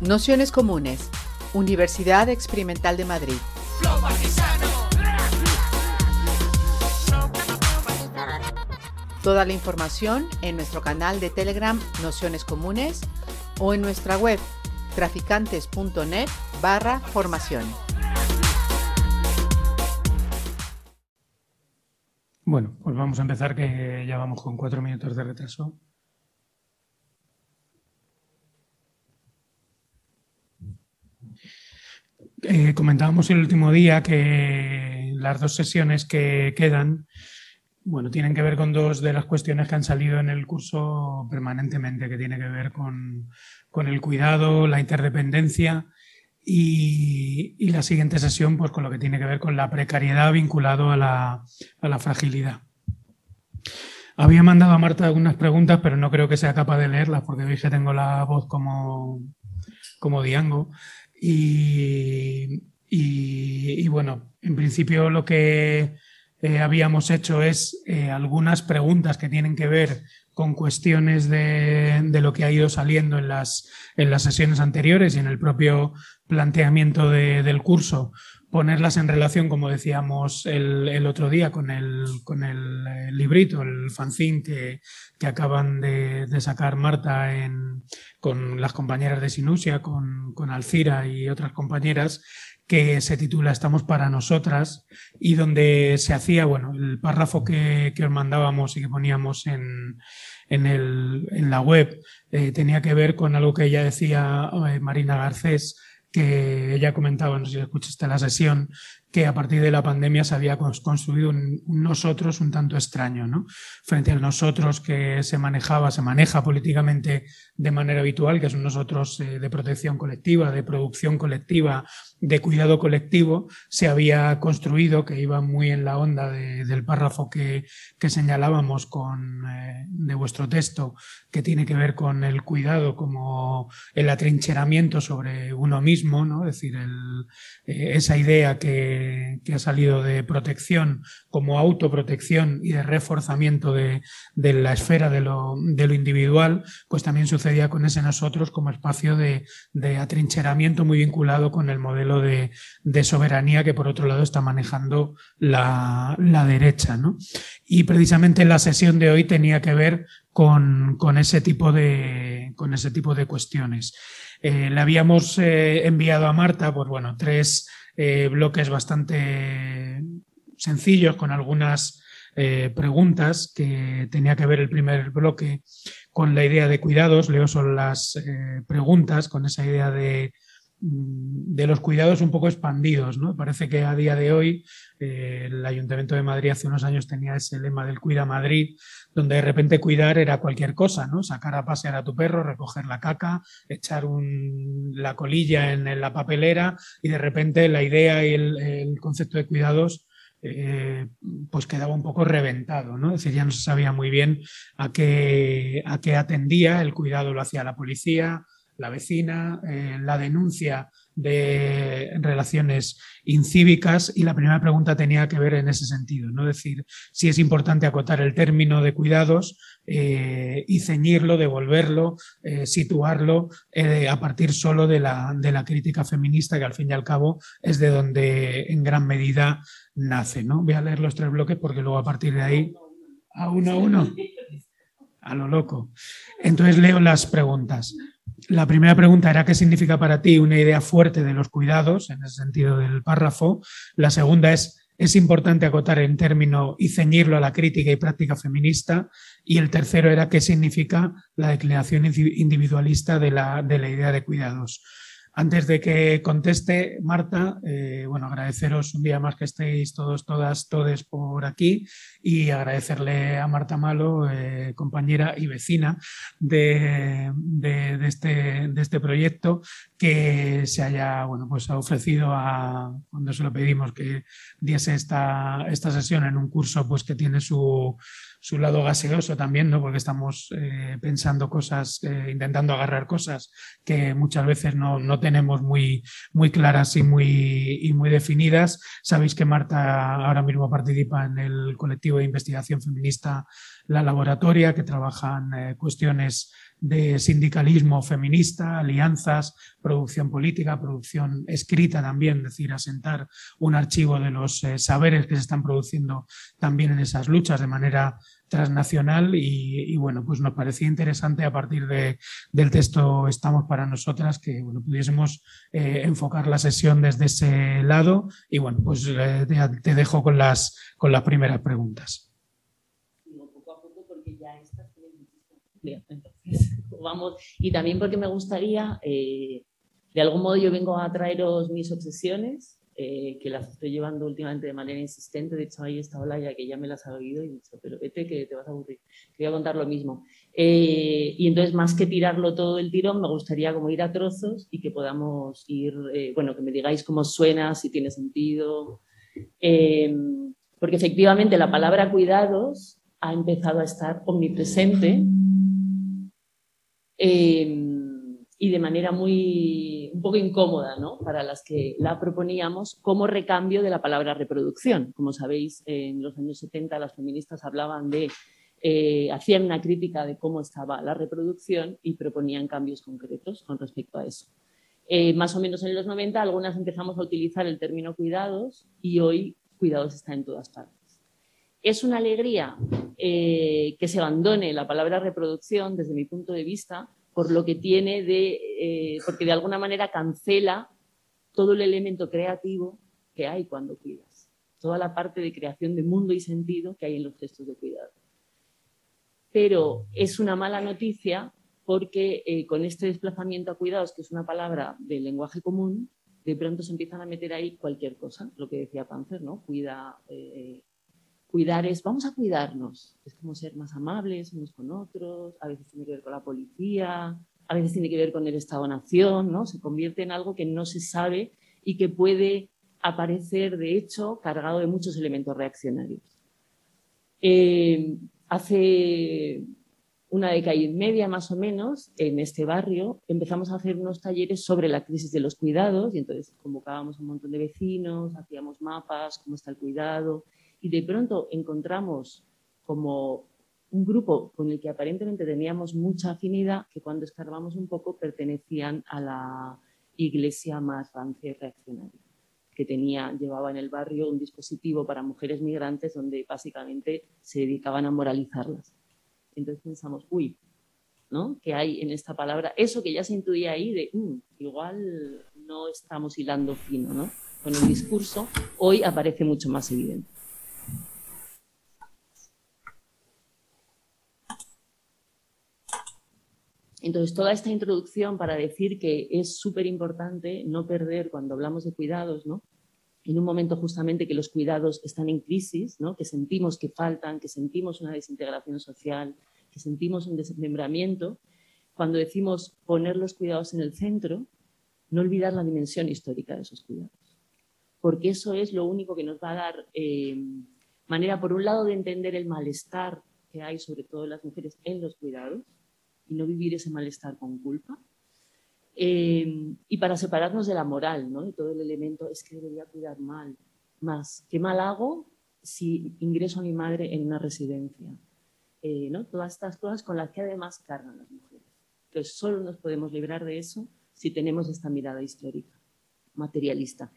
Nociones Comunes, Universidad Experimental de Madrid. Toda la información en nuestro canal de Telegram Nociones Comunes o en nuestra web traficantes.net barra formación. Bueno, pues vamos a empezar que ya vamos con cuatro minutos de retraso. Eh, comentábamos el último día que las dos sesiones que quedan, bueno, tienen que ver con dos de las cuestiones que han salido en el curso permanentemente, que tiene que ver con, el cuidado, la interdependencia y, la siguiente sesión, pues con lo que tiene que ver con la precariedad vinculado a la, a la fragilidad. Había mandado a Marta algunas preguntas, pero no creo que sea capaz de leerlas porque hoy que tengo la voz como, como Diango. Y, bueno, en principio lo que eh, habíamos hecho es eh, algunas preguntas que tienen que ver con cuestiones de, lo que ha ido saliendo en las, en las sesiones anteriores y en el propio planteamiento del curso, ponerlas en relación, como decíamos el, otro día, con el, con el, eh, librito, el fanzine que, que acaban de, sacar Marta en, con las compañeras de Sinusia, con, con Alcira y otras compañeras, que se titula Estamos para nosotras y donde se hacía, bueno, el párrafo que, que os mandábamos y que poníamos en, en, el, en la web eh, tenía que ver con algo que ella decía, eh, Marina Garcés, que ella comentaba, no sé si escuchaste la sesión, que a partir de la pandemia se había construido un, nosotros un tanto extraño, ¿no? Frente al nosotros que se manejaba, se maneja políticamente de manera habitual, que es un nosotros eh, de protección colectiva, de producción colectiva, de cuidado colectivo, se había construido, que iba muy en la onda del párrafo que, que señalábamos con, eh, de vuestro texto, que tiene que ver con el cuidado como el atrincheramiento sobre uno mismo, ¿no? Es decir, eh, esa idea que que, ha salido de protección como autoprotección y de reforzamiento de, la esfera de lo, individual, pues también sucedía con ese nosotros como espacio de, atrincheramiento muy vinculado con el modelo de, soberanía que por otro lado está manejando la, derecha. Y precisamente la sesión de hoy tenía que ver con, ese, tipo de, cuestiones. Eh, le habíamos eh, enviado a Marta, pues bueno, tres eh, bloques bastante sencillos con algunas preguntas que tenía que ver el primer bloque con la idea de cuidados. Leo solo las preguntas con esa idea de de los cuidados un poco expandidos. ¿no? Parece que a día de hoy eh, el Ayuntamiento de Madrid hace unos años tenía ese lema del Cuida Madrid, donde de repente cuidar era cualquier cosa, ¿no? sacar a pasear a tu perro, recoger la caca, echar la colilla en, la papelera y de repente la idea y el, concepto de cuidados eh, pues quedaba un poco reventado, ¿no? Es decir, ya no se sabía muy bien a qué, a qué atendía, el cuidado lo hacía la policía, la vecina, eh, la denuncia de relaciones incívicas y la primera pregunta tenía que ver en ese sentido, ¿no? decir, si es importante acotar el término de cuidados eh, y ceñirlo, devolverlo, eh, situarlo a partir solo de la, de la, crítica feminista que al fin y al cabo es de donde en gran medida nace. ¿no? Voy a leer los tres bloques porque luego a partir de ahí, a uno a uno, a lo loco. Entonces leo las preguntas. La primera pregunta era qué significa para ti una idea fuerte de los cuidados, en el sentido del párrafo. La segunda es, es importante acotar en término y ceñirlo a la crítica y práctica feminista. Y el tercero era qué significa la declinación individualista de la, de la idea de cuidados. Antes de que conteste Marta, eh, bueno, agradeceros un día más que estéis todos, todas, todes por aquí y agradecerle a Marta Malo, eh, compañera y vecina de, este, de, este, proyecto, que se haya, bueno, pues ha ofrecido a, cuando se lo pedimos que diese esta, esta sesión en un curso, pues que tiene su, su lado gaseoso también, ¿no? porque estamos eh, pensando cosas, eh, intentando agarrar cosas que muchas veces no, no tenemos muy, muy claras y muy, y muy definidas. Sabéis que Marta ahora mismo participa en el colectivo de investigación feminista La Laboratoria, que trabajan eh, cuestiones de sindicalismo feminista, alianzas, producción política, producción escrita también, es decir, asentar un archivo de los eh, saberes que se están produciendo también en esas luchas de manera transnacional y, bueno, pues nos parecía interesante a partir de, del texto Estamos para nosotras que bueno, pudiésemos eh, enfocar la sesión desde ese lado y bueno, pues eh, te, dejo con las, con las primeras preguntas. Poco a poco porque ya estas y también porque me gustaría, eh, de algún modo yo vengo a traeros mis obsesiones, eh, que las estoy llevando últimamente de manera insistente. De hecho, ahí está Olaya, que ya me las ha oído y dicho, pero vete que te vas a aburrir. Te voy a contar lo mismo. Eh, y entonces, más que tirarlo todo el tirón, me gustaría como ir a trozos y que podamos ir, bueno, que me digáis cómo suena, si tiene sentido. porque efectivamente la palabra cuidados ha empezado a estar omnipresente Em, y de manera muy un poco incómoda ¿no? para las que la proponíamos como recambio de la palabra reproducción. Como sabéis, en los años 70 las feministas hablaban de, eh, hacían una crítica de cómo estaba la reproducción y proponían cambios concretos con respecto a eso. Eh, más o menos en los 90 algunas empezamos a utilizar el término cuidados y hoy cuidados está en todas partes. Es una alegría eh, que se abandone la palabra reproducción desde mi punto de vista por lo que tiene de, eh, porque de alguna manera cancela todo el elemento creativo que hay cuando cuidas, toda la parte de creación de mundo y sentido que hay en los textos de cuidado. Pero es una mala noticia porque eh, con este desplazamiento a cuidados, que es una palabra del lenguaje común, de pronto se empiezan a meter ahí cualquier cosa, lo que decía Panzer, ¿no? Cuida, Cuidar es, vamos a cuidarnos. Es como ser más amables unos con otros, a veces tiene que ver con la policía, a veces tiene que ver con el Estado-Nación, ¿no? Se convierte en algo que no se sabe y que puede aparecer, de hecho, cargado de muchos elementos reaccionarios. Eh, hace una década y media más o menos, en este barrio, empezamos a hacer unos talleres sobre la crisis de los cuidados y entonces convocábamos a un montón de vecinos, hacíamos mapas, cómo está el cuidado, y de pronto encontramos como un grupo con el que aparentemente teníamos mucha afinidad, que cuando escarbamos un poco pertenecían a la iglesia más rancia y reaccionaria, que tenía, llevaba en el barrio un dispositivo para mujeres migrantes donde básicamente se dedicaban a moralizarlas. Entonces pensamos, uy, ¿no? Que hay en esta palabra, eso que ya se intuía ahí de, mm, igual no estamos hilando fino, ¿no? Con el discurso, hoy aparece mucho más evidente. Entonces, toda esta introducción para decir que es súper importante no perder cuando hablamos de cuidados, ¿no? en un momento justamente que los cuidados están en crisis, ¿no? que sentimos que faltan, que sentimos una desintegración social, que sentimos un desmembramiento, cuando decimos poner los cuidados en el centro, no olvidar la dimensión histórica de esos cuidados. Porque eso es lo único que nos va a dar eh, manera, por un lado, de entender el malestar que hay, sobre todo en las mujeres, en los cuidados, y no vivir ese malestar con culpa. Eh, y para separarnos de la moral, ¿no? de todo el elemento, es que debería cuidar mal, más, ¿qué mal hago si ingreso a mi madre en una residencia? Eh, ¿no? Todas estas cosas con las que además cargan las mujeres. Entonces, solo nos podemos librar de eso si tenemos esta mirada histórica, materialista.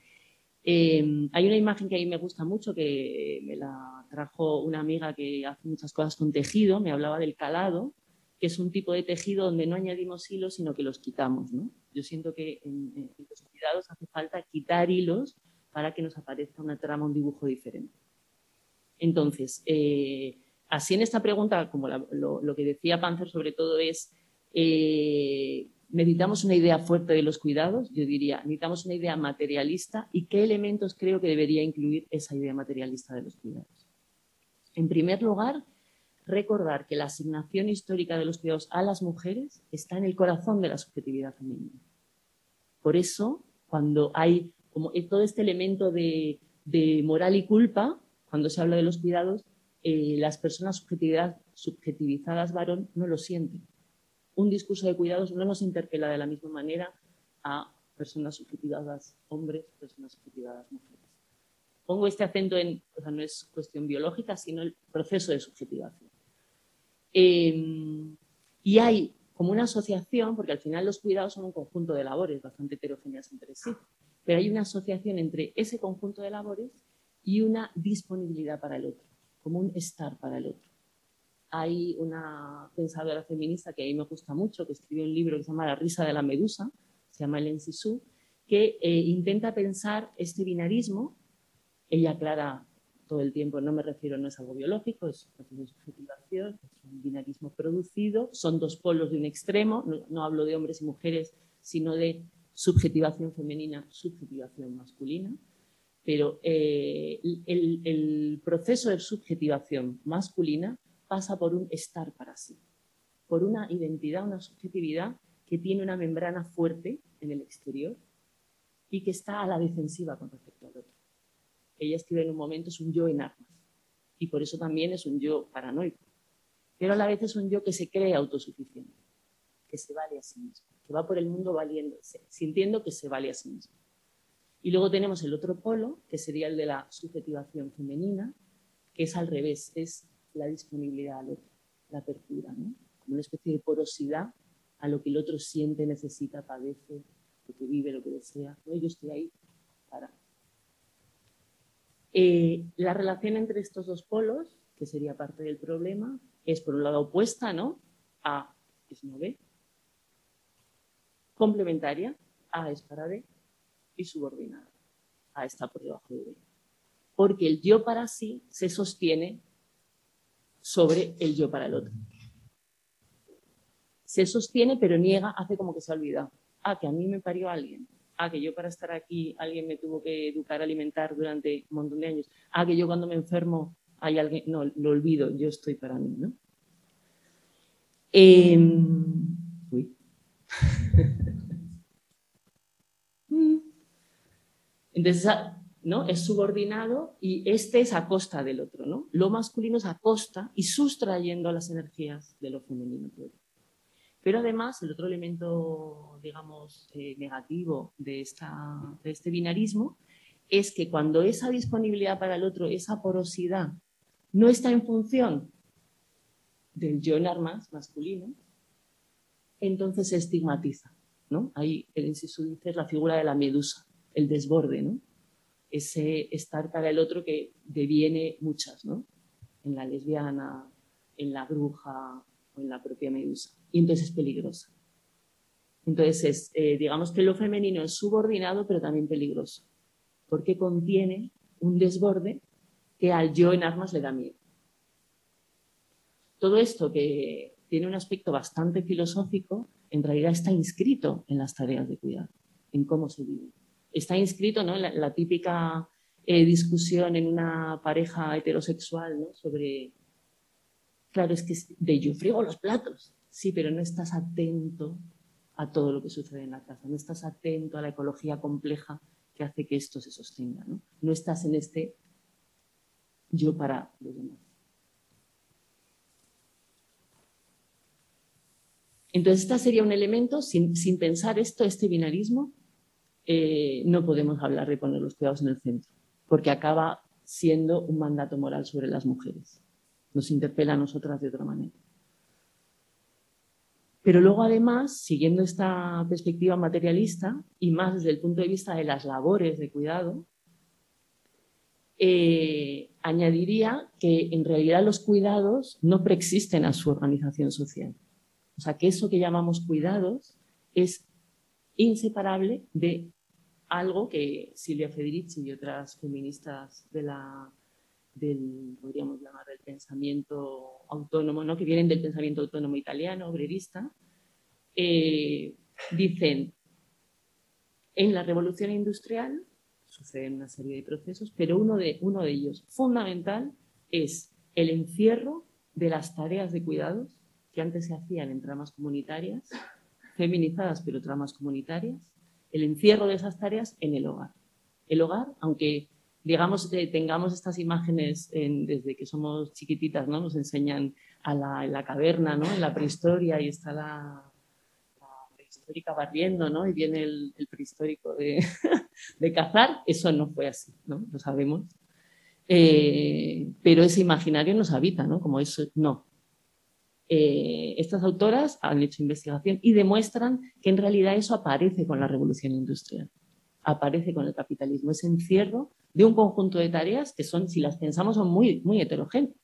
Eh, hay una imagen que a mí me gusta mucho, que me la trajo una amiga que hace muchas cosas con tejido, me hablaba del calado, que es un tipo de tejido donde no añadimos hilos, sino que los quitamos. ¿no? Yo siento que en, los cuidados hace falta quitar hilos para que nos aparezca una trama, un dibujo diferente. Entonces, eh, así en esta pregunta, como lo, que decía Panzer sobre todo es, eh, necesitamos una idea fuerte de los cuidados, yo diría, necesitamos una idea materialista y qué elementos creo que debería incluir esa idea materialista de los cuidados. En primer lugar, recordar que la asignación histórica de los cuidados a las mujeres está en el corazón de la subjetividad femenina. Por eso, cuando hay como todo este elemento de, moral y culpa, cuando se habla de los cuidados, eh, las personas subjetivizadas varón no lo sienten. Un discurso de cuidados no nos interpela de la misma manera a personas subjetivadas hombres, personas subjetivadas mujeres. Pongo este acento en, o sea, no es cuestión biológica, sino el proceso de subjetivación. Em, y hay como una asociación, porque al final los cuidados son un conjunto de labores bastante heterogéneas entre sí, pero hay una asociación entre ese conjunto de labores y una disponibilidad para el otro, como un estar para el otro. Hay una pensadora feminista que a mí me gusta mucho, que escribió un libro que se llama La risa de la medusa, se llama Ellen Sisu, que eh, intenta pensar este binarismo. Ella aclara todo el tiempo, no me refiero, no es algo biológico, es una subjetivación, es un binarismo producido, son dos polos de un extremo, no, hablo de hombres y mujeres, sino de subjetivación femenina, subjetivación masculina, pero eh, el, proceso de subjetivación masculina pasa por un estar para sí, por una identidad, una subjetividad que tiene una membrana fuerte en el exterior y que está a la defensiva con respecto al otro ella escribe en un momento es un yo en armas. Y por eso también es un yo paranoico. Pero a la vez es un yo que se cree autosuficiente, que se vale a sí mismo, que va por el mundo valiéndose, sintiendo que se vale a sí mismo. Y luego tenemos el otro polo, que sería el de la subjetivación femenina, que es al revés, es la disponibilidad al otro, la apertura, como una especie de porosidad a lo que el otro siente, necesita, padece, lo que vive, lo que desea. Yo estoy ahí para eh, la relación entre estos dos polos, que sería parte del problema, es por un lado opuesta, ¿no? A es no B. Complementaria, A es para B. Y subordinada, A está por debajo de B. Porque el yo para sí se sostiene sobre el yo para el otro. Se sostiene, pero niega, hace como que se ha olvidado. Ah, que a mí me parió alguien ah, que yo para estar aquí alguien me tuvo que educar, alimentar durante un montón de años, ah, que yo cuando me enfermo hay alguien, no, lo olvido, yo estoy para mí, ¿no? Em, uy. Entonces, ¿no? Es subordinado y este es a costa del otro, ¿no? Lo masculino es a costa y sustrayendo las energías de lo femenino. Pero además, el otro elemento, digamos, eh, negativo de, esta, de este binarismo es que cuando esa disponibilidad para el otro, esa porosidad, no está en función del yo en armas masculino, entonces se estigmatiza. ¿no? Ahí el inciso dice la figura de la medusa, el desborde, ¿no? ese estar para el otro que deviene muchas, ¿no? en la lesbiana, en la bruja o en la propia medusa y entonces es peligrosa. Entonces, eh, digamos que lo femenino es subordinado, pero también peligroso, porque contiene un desborde que al yo en armas le da miedo. Todo esto que tiene un aspecto bastante filosófico, en realidad está inscrito en las tareas de cuidado, en cómo se vive. Está inscrito ¿no? en la, típica eh, discusión en una pareja heterosexual ¿no? sobre, claro, es que de yo friego los platos, Sí, pero no estás atento a todo lo que sucede en la casa, no estás atento a la ecología compleja que hace que esto se sostenga, ¿no? No estás en este yo para los demás. Entonces, este sería un elemento, sin, pensar esto, este binarismo, eh, no podemos hablar de poner los cuidados en el centro, porque acaba siendo un mandato moral sobre las mujeres. Nos interpela a nosotras de otra manera. Pero luego, además, siguiendo esta perspectiva materialista y más desde el punto de vista de las labores de cuidado, eh, añadiría que en realidad los cuidados no preexisten a su organización social. O sea, que eso que llamamos cuidados es inseparable de algo que Silvia Federici y otras feministas de la, del, podríamos llamar, del pensamiento autónomo, ¿no? que vienen del pensamiento autónomo italiano, obrerista, eh, dicen, en la revolución industrial suceden una serie de procesos, pero uno de, uno de ellos fundamental es el encierro de las tareas de cuidados que antes se hacían en tramas comunitarias, feminizadas pero tramas comunitarias, el encierro de esas tareas en el hogar. El hogar, aunque digamos, eh, tengamos estas imágenes desde que somos chiquititas, ¿no? Nos enseñan a la, en la caverna, ¿no? En la prehistoria y está la, prehistórica barriendo, ¿no? Y viene el, prehistórico de, de, cazar. Eso no fue así, ¿no? Lo sabemos. Eh, pero ese imaginario nos habita, ¿no? Como eso, no. eh, estas autoras han hecho investigación y demuestran que en realidad eso aparece con la revolución industrial, aparece con el capitalismo, ese encierro de un conjunto de tareas que son, si las pensamos, son muy, muy heterogéneas.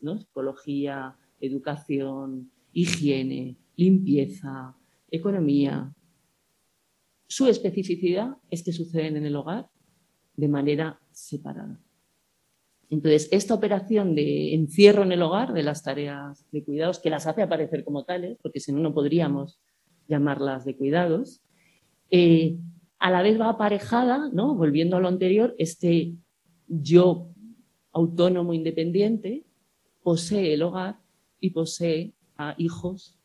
¿no? Psicología, educación, higiene, limpieza, economía. Su especificidad es que suceden en el hogar de manera separada. Entonces, esta operación de encierro en el hogar de las tareas de cuidados, que las hace aparecer como tales, porque si no, no podríamos llamarlas de cuidados, eh, a la vez va aparejada, volviendo a lo anterior, este yo autónomo independiente posee el hogar y posee a hijos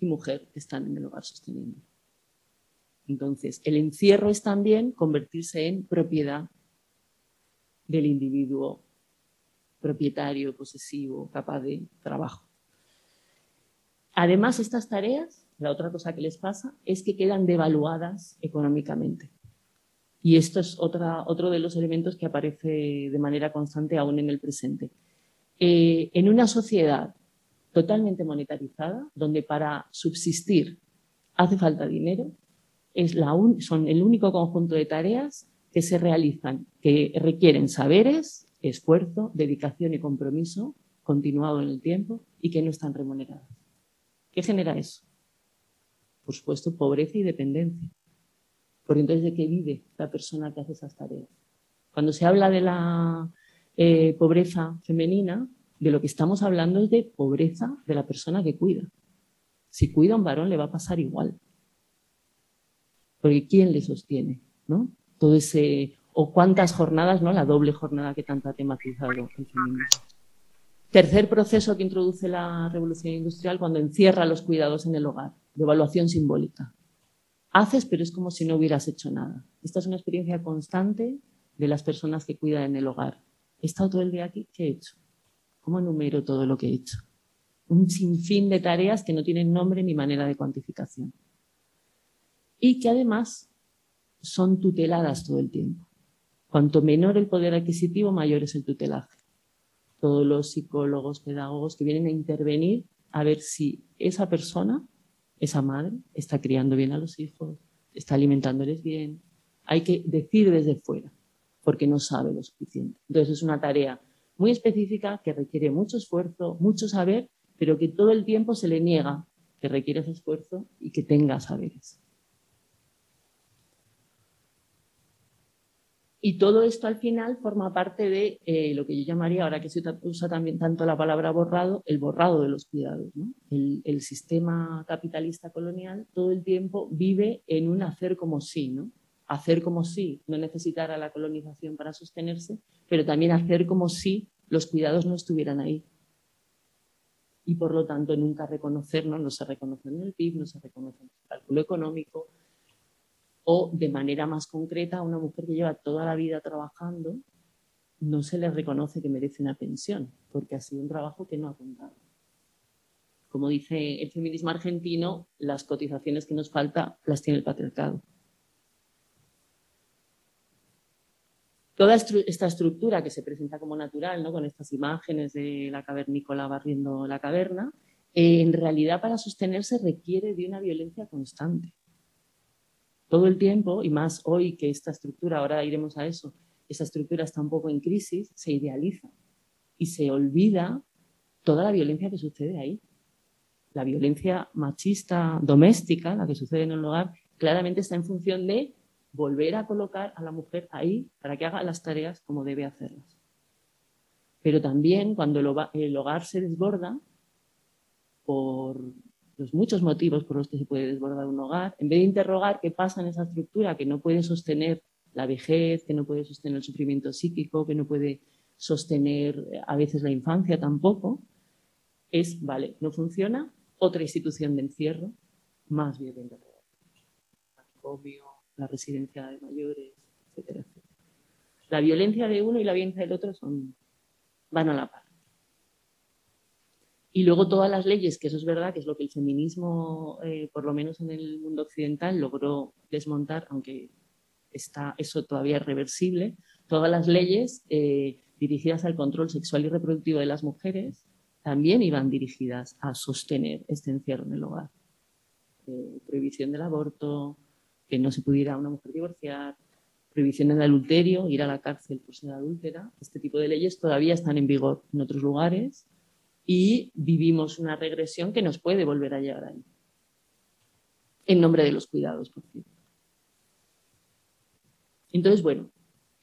y mujer que están en el hogar sosteniendo. Entonces, el encierro es también convertirse en propiedad del individuo propietario, posesivo, capaz de trabajo. Además, estas tareas, la otra cosa que les pasa es que quedan devaluadas económicamente. Y esto es otra, otro de los elementos que aparece de manera constante aún en el presente. Eh, en una sociedad totalmente monetarizada, donde para subsistir hace falta dinero, es la son el único conjunto de tareas que se realizan, que requieren saberes, esfuerzo, dedicación y compromiso continuado en el tiempo y que no están remuneradas. ¿Qué genera eso? Por supuesto, pobreza y dependencia. Por entonces, ¿de qué vive la persona que hace esas tareas? Cuando se habla de la eh, pobreza femenina, de lo que estamos hablando es de pobreza de la persona que cuida. Si cuida a un varón le va a pasar igual. Porque ¿quién le sostiene? ¿no? Todo ese o cuántas jornadas, ¿no? La doble jornada que tanto ha tematizado el feminismo. Tercer proceso que introduce la revolución industrial cuando encierra los cuidados en el hogar, de evaluación simbólica. Haces, pero es como si no hubieras hecho nada. Esta es una experiencia constante de las personas que cuidan en el hogar. He estado todo el día aquí, ¿qué he hecho? ¿Cómo numero todo lo que he hecho? Un sinfín de tareas que no tienen nombre ni manera de cuantificación. Y que además son tuteladas todo el tiempo. Cuanto menor el poder adquisitivo, mayor es el tutelaje. Todos los psicólogos, pedagogos que vienen a intervenir a ver si esa persona, esa madre, está criando bien a los hijos, está alimentándoles bien. Hay que decir desde fuera, porque no sabe lo suficiente. Entonces es una tarea muy específica que requiere mucho esfuerzo, mucho saber, pero que todo el tiempo se le niega que requiere ese esfuerzo y que tenga saberes. Y todo esto al final forma parte de eh, lo que yo llamaría, ahora que se usa también tanto la palabra borrado, el borrado de los cuidados. El, sistema capitalista colonial todo el tiempo vive en un hacer como sí, ¿no? Hacer como si no necesitara la colonización para sostenerse, pero también hacer como si los cuidados no estuvieran ahí. Y por lo tanto nunca reconocernos, no se reconoce en el PIB, no se reconoce en el cálculo económico, o de manera más concreta a una mujer que lleva toda la vida trabajando, no se le reconoce que merece una pensión, porque ha sido un trabajo que no ha contado. Como dice el feminismo argentino, las cotizaciones que nos falta las tiene el patriarcado. Toda esta estructura que se presenta como natural, ¿no? con estas imágenes de la cavernícola barriendo la caverna, eh, en realidad para sostenerse requiere de una violencia constante todo el tiempo, y más hoy que esta estructura, ahora iremos a eso, esa estructura está un poco en crisis, se idealiza y se olvida toda la violencia que sucede ahí. La violencia machista doméstica, la que sucede en el hogar, claramente está en función de volver a colocar a la mujer ahí para que haga las tareas como debe hacerlas. Pero también cuando el hogar se desborda por los muchos motivos por los que se puede desbordar un hogar, en vez de interrogar qué pasa en esa estructura que no puede sostener la vejez, que no puede sostener el sufrimiento psíquico, que no puede sostener eh, a veces la infancia tampoco, es, vale, no funciona, otra institución de encierro más violenta. Obvio, la residencia de mayores, etcétera, etcétera. La violencia de uno y la violencia del otro son, van a la par. Y luego todas las leyes, que eso es verdad, que es lo que el feminismo, eh, por lo menos en el mundo occidental, logró desmontar, aunque está eso todavía es reversible, todas las leyes eh, dirigidas al control sexual y reproductivo de las mujeres, también iban dirigidas a sostener este encierro en el hogar. Eh, prohibición del aborto, que no se pudiera una mujer divorciar, prohibición del adulterio, ir a la cárcel por ser adúltera. Este tipo de leyes todavía están en vigor en otros lugares y vivimos una regresión que nos puede volver a llegar ahí. En nombre de los cuidados, por cierto. Entonces, bueno,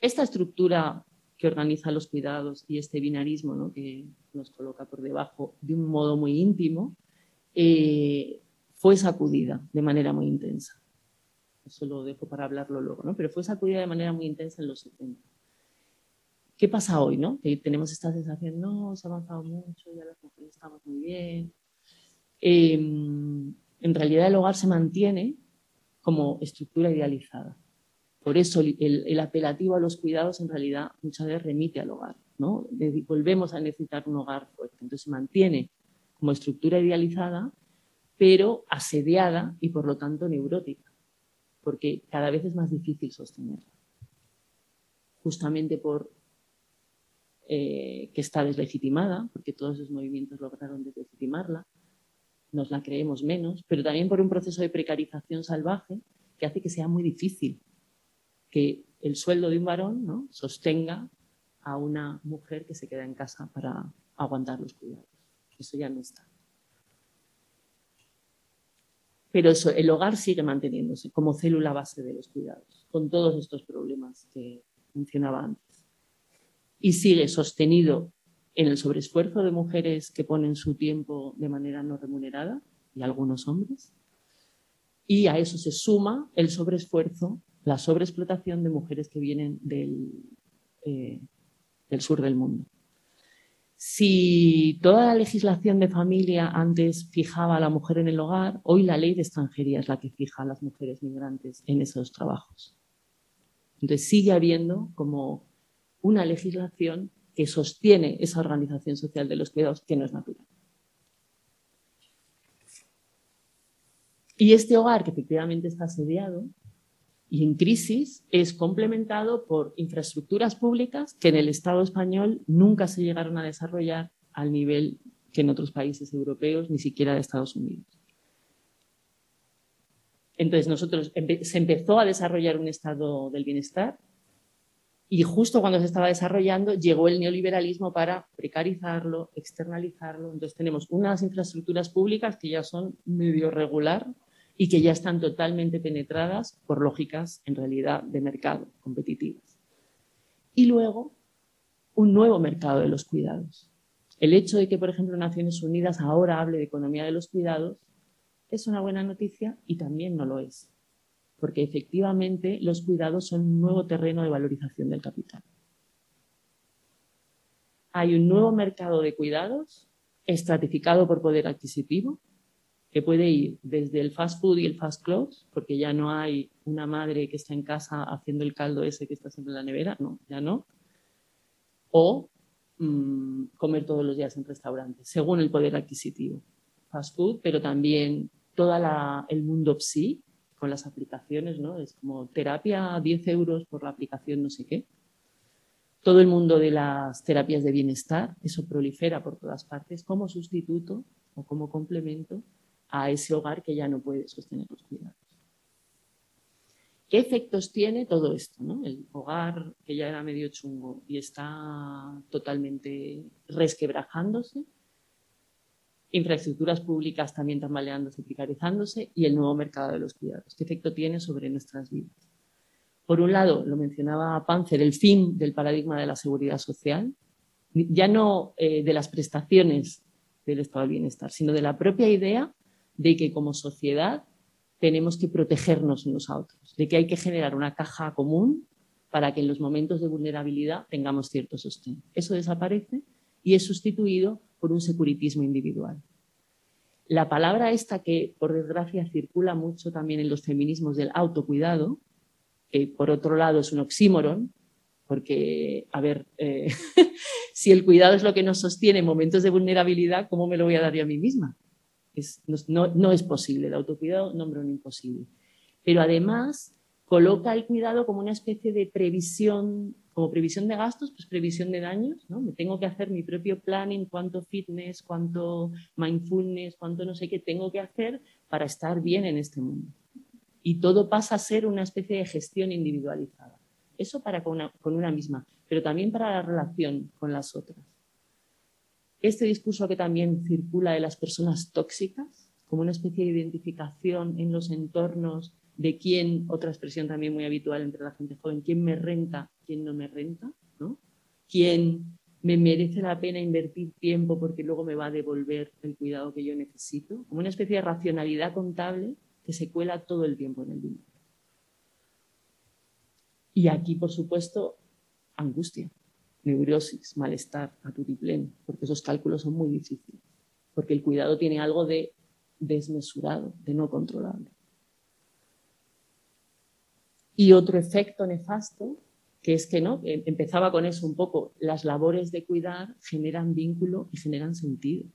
esta estructura que organiza los cuidados y este binarismo que nos coloca por debajo de un modo muy íntimo, eh, fue sacudida de manera muy intensa. Eso lo dejo para hablarlo luego, ¿no? pero fue sacudida de manera muy intensa en los 70. ¿Qué pasa hoy? ¿no? Que tenemos esta sensación, no, se ha avanzado mucho, ya las mujeres estamos muy bien. Em, en realidad el hogar se mantiene como estructura idealizada. Por eso el, apelativo a los cuidados en realidad muchas veces remite al hogar. ¿no? volvemos a necesitar un hogar fuerte. Entonces se mantiene como estructura idealizada, pero asediada y por lo tanto neurótica, porque cada vez es más difícil sostenerla. Justamente por eh, que está deslegitimada, porque todos esos movimientos lograron deslegitimarla, nos la creemos menos, pero también por un proceso de precarización salvaje que hace que sea muy difícil que el sueldo de un varón sostenga a una mujer que se queda en casa para aguantar los cuidados. Eso ya no está. Pero el hogar sigue manteniéndose como célula base de los cuidados, con todos estos problemas que mencionaba antes. Y sigue sostenido en el sobreesfuerzo de mujeres que ponen su tiempo de manera no remunerada, y algunos hombres, y a eso se suma el sobreesfuerzo la sobreexplotación de mujeres que vienen del, eh, del sur del mundo. Si toda la legislación de familia antes fijaba a la mujer en el hogar, hoy la ley de extranjería es la que fija a las mujeres migrantes en esos trabajos. Entonces sigue habiendo como una legislación que sostiene esa organización social de los cuidados que no es natural. Y este hogar que efectivamente está asediado y en crisis es complementado por infraestructuras públicas que en el Estado español nunca se llegaron a desarrollar al nivel que en otros países europeos, ni siquiera de Estados Unidos. Entonces nosotros se empezó a desarrollar un estado del bienestar y justo cuando se estaba desarrollando llegó el neoliberalismo para precarizarlo, externalizarlo. Entonces tenemos unas infraestructuras públicas que ya son medio regular y que ya están totalmente penetradas por lógicas en realidad de mercado competitivas. Y luego, un nuevo mercado de los cuidados. El hecho de que, por ejemplo, Naciones Unidas ahora hable de economía de los cuidados es una buena noticia y también no lo es, porque efectivamente los cuidados son un nuevo terreno de valorización del capital. Hay un nuevo mercado de cuidados estratificado por poder adquisitivo, que puede ir desde el fast food y el fast clothes, porque ya no hay una madre que está en casa haciendo el caldo ese que está siempre en la nevera, no, ya no, o mm, comer todos los días en restaurantes, según el poder adquisitivo. Fast food, pero también todo el mundo psi, con las aplicaciones, ¿no? Es como terapia 10 euros por la aplicación no sé qué. Todo el mundo de las terapias de bienestar, eso prolifera por todas partes como sustituto o como complemento a ese hogar que ya no puede sostener los cuidados. ¿Qué efectos tiene todo esto? El hogar que ya era medio chungo y está totalmente resquebrajándose, infraestructuras públicas también tambaleándose, precarizándose y el nuevo mercado de los cuidados. ¿Qué efecto tiene sobre nuestras vidas? Por un lado, lo mencionaba Panzer, el fin del paradigma de la seguridad social, ya no eh, de las prestaciones del estado del bienestar, sino de la propia idea de que como sociedad tenemos que protegernos unos a otros, de que hay que generar una caja común para que en los momentos de vulnerabilidad tengamos cierto sostén. Eso desaparece y es sustituido por un securitismo individual. La palabra esta que, por desgracia, circula mucho también en los feminismos del autocuidado, que por otro lado es un oxímoron, porque, a ver, eh, si el cuidado es lo que nos sostiene en momentos de vulnerabilidad, ¿cómo me lo voy a dar yo a mí misma? no, es posible, el autocuidado nombra un imposible. Pero además coloca el cuidado como una especie de previsión Como previsión de gastos, pues previsión de daños, ¿no? Me tengo que hacer mi propio planning, cuánto fitness, cuánto mindfulness, cuánto no sé qué tengo que hacer para estar bien en este mundo. Y todo pasa a ser una especie de gestión individualizada. Eso para con una, con una misma, pero también para la relación con las otras. Este discurso que también circula de las personas tóxicas, como una especie de identificación en los entornos de quién, otra expresión también muy habitual entre la gente joven, quién me renta, quién no me renta, ¿no? quién me merece la pena invertir tiempo porque luego me va a devolver el cuidado que yo necesito, como una especie de racionalidad contable que se cuela todo el tiempo en el vínculo. Y aquí, por supuesto, angustia, neurosis, malestar, atutiplén, porque esos cálculos son muy difíciles, porque el cuidado tiene algo de desmesurado, de no controlable. Y otro efecto nefasto, que es que no, em, empezaba con eso un poco, las labores de cuidar generan vínculo y generan sentido.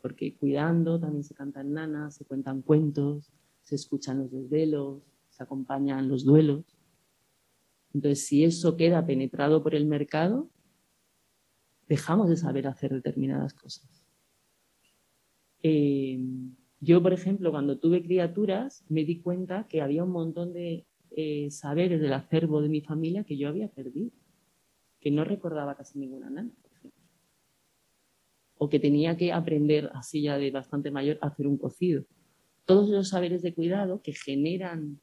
Porque cuidando también se cantan nanas, se cuentan cuentos, se escuchan los desvelos, se acompañan los duelos. Entonces, si eso queda penetrado por el mercado, dejamos de saber hacer determinadas cosas. Eh, yo, por ejemplo, cuando tuve criaturas, me di cuenta que había un montón de eh, saberes del acervo de mi familia que yo había perdido, que no recordaba casi ninguna nana, por ejemplo. O que tenía que aprender, así ya de bastante mayor, a hacer un cocido. Todos esos saberes de cuidado que generan,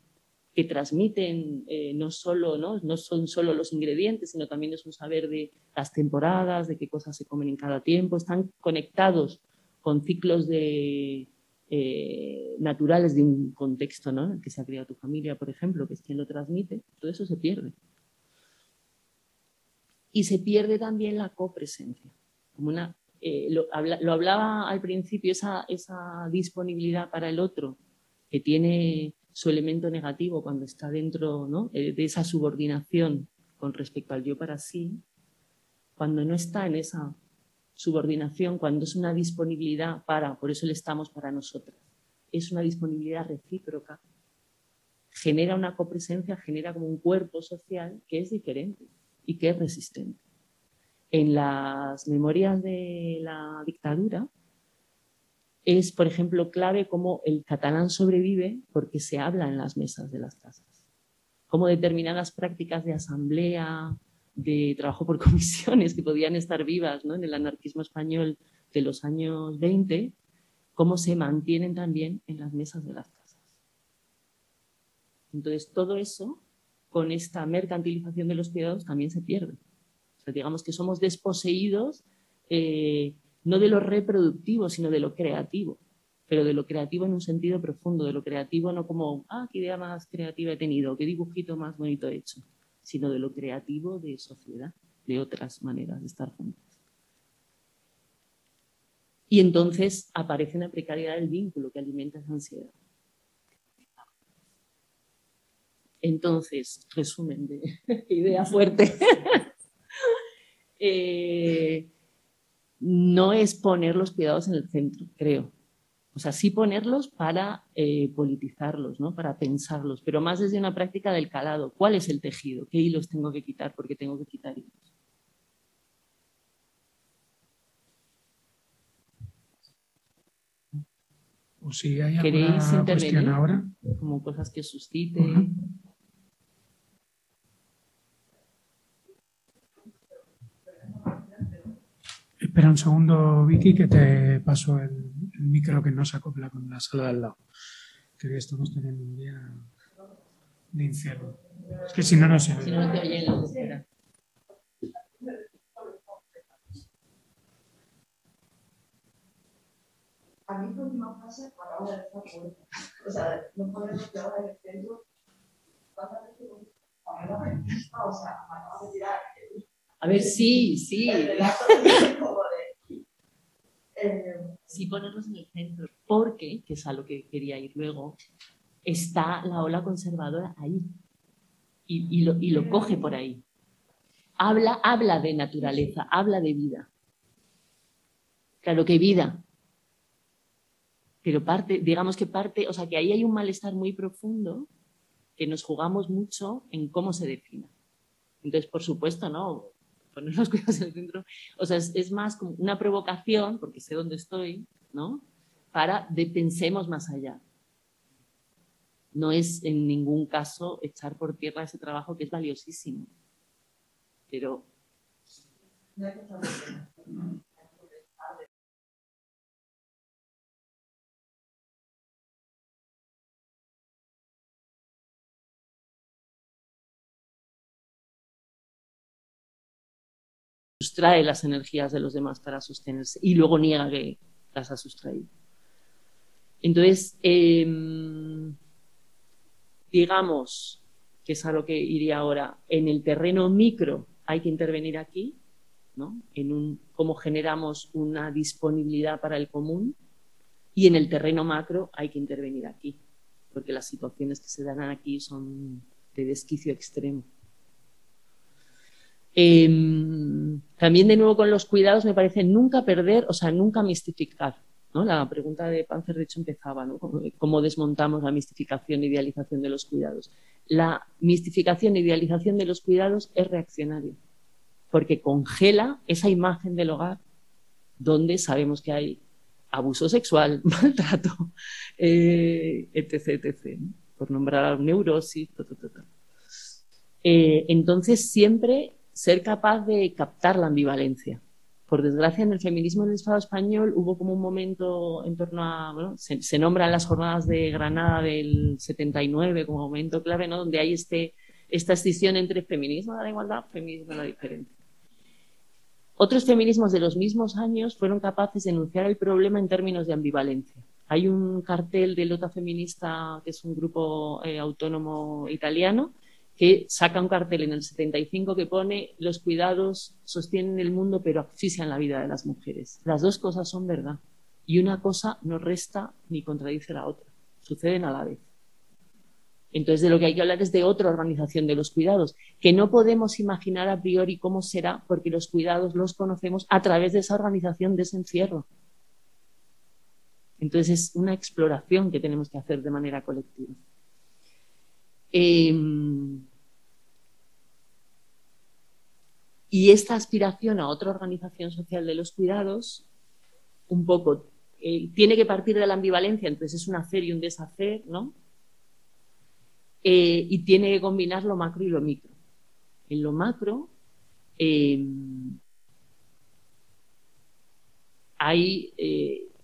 que transmiten, eh, no, solo, ¿no? no son solo los ingredientes, sino también es un saber de las temporadas, de qué cosas se comen en cada tiempo, están conectados con ciclos de, eh, naturales de un contexto ¿no? en el que se ha criado tu familia, por ejemplo, que es quien lo transmite, todo eso se pierde. Y se pierde también la copresencia. Como una, eh, lo, hablaba al principio, esa, esa disponibilidad para el otro que tiene su elemento negativo cuando está dentro ¿no? Eh, de esa subordinación con respecto al yo para sí, cuando no está en esa subordinación, cuando es una disponibilidad para, por eso le estamos para nosotras, es una disponibilidad recíproca, genera una copresencia, genera como un cuerpo social que es diferente y que es resistente. En las memorias de la dictadura es, por ejemplo, clave cómo el catalán sobrevive porque se habla en las mesas de las casas, cómo determinadas prácticas de asamblea, de trabajo por comisiones que podían estar vivas ¿no? en el anarquismo español de los años 20, cómo se mantienen también en las mesas de las casas. Entonces, todo eso, con esta mercantilización de los cuidados, también se pierde. O sea, digamos que somos desposeídos eh, no de lo reproductivo, sino de lo creativo, pero de lo creativo en un sentido profundo, de lo creativo no como, ah, qué idea más creativa he tenido, qué dibujito más bonito he hecho, sino de lo creativo de sociedad, de otras maneras de estar juntos. Y entonces aparece una precariedad del vínculo que alimenta esa ansiedad. Entonces, resumen de idea fuerte. Eh, no es poner los cuidados en el centro, creo. O sea, sí ponerlos para eh, politizarlos, ¿no? para pensarlos, pero más desde una práctica del calado. ¿Cuál es el tejido? ¿Qué hilos tengo que quitar? Porque tengo que quitar hilos. O si hay ¿Queréis intervenir? ahora. Como cosas que susciten. Espera un segundo, Vicky, que te paso el, el micro que no se acopla con la sala de al lado. Que estamos teniendo un día de infierno. Es que si no, no se ve. Si no, no te oyen los A mí me pasa para ahora de esta puerta. O sea, no podemos en el centro. O sea, me de tirar. A ver, sí, sí. Sí ponerlos en el centro, porque, que es a lo que quería ir luego, está la ola conservadora ahí y, lo, coge por ahí. Habla, habla de naturaleza, habla de vida. Claro que vida. Pero parte, digamos que parte, o sea que ahí hay un malestar muy profundo que nos jugamos mucho en cómo se defina. Entonces, por supuesto, ¿no? Poner los cuidados en el centro, o sea, es, es más como una provocación, porque sé dónde estoy, ¿no? Para de pensemos más allá. No es en ningún caso echar por tierra ese trabajo que es valiosísimo. Pero sustrae las energías de los demás para sostenerse y luego niega que las ha sustraído. Entonces, em, digamos, que es a lo que iría ahora, en el terreno micro hay que intervenir aquí, ¿no? en un, cómo generamos una disponibilidad para el común, y en el terreno macro hay que intervenir aquí, porque las situaciones que se dan aquí son de desquicio extremo. Em, también de nuevo con los cuidados me parece nunca perder, o sea, nunca mistificar. ¿no? La pregunta de Panzer, de hecho, empezaba, ¿no? ¿Cómo desmontamos la mistificación e idealización de los cuidados? La mistificación e idealización de los cuidados es reaccionaria, porque congela esa imagen del hogar donde sabemos que hay abuso sexual, maltrato, eh, etc., por nombrar neurosis, eh, entonces siempre ser capaz de captar la ambivalencia. Por desgracia, en el feminismo en el Estado español hubo como un momento en torno a, bueno, se, se nombran las jornadas de Granada del 79 como momento clave, ¿no? Donde hay este, esta escisión entre feminismo de la igualdad, feminismo de la diferencia. Otros feminismos de los mismos años fueron capaces de enunciar el problema en términos de ambivalencia. Hay un cartel de Lota Feminista, que es un grupo eh, autónomo italiano, que saca un cartel en el 75 que pone los cuidados sostienen el mundo pero asfixian la vida de las mujeres. Las dos cosas son verdad y una cosa no resta ni contradice la otra, suceden a la vez. Entonces de lo que hay que hablar es de otra organización de los cuidados, que no podemos imaginar a priori cómo será porque los cuidados los conocemos a través de esa organización de ese encierro. Entonces es una exploración que tenemos que hacer de manera colectiva. Eh, Y esta aspiración a otra organización social de los cuidados, un poco, eh, tiene que partir de la ambivalencia, entonces es un hacer y un deshacer, ¿no? Eh, y tiene que combinar lo macro y lo micro. En lo macro, eh, ahí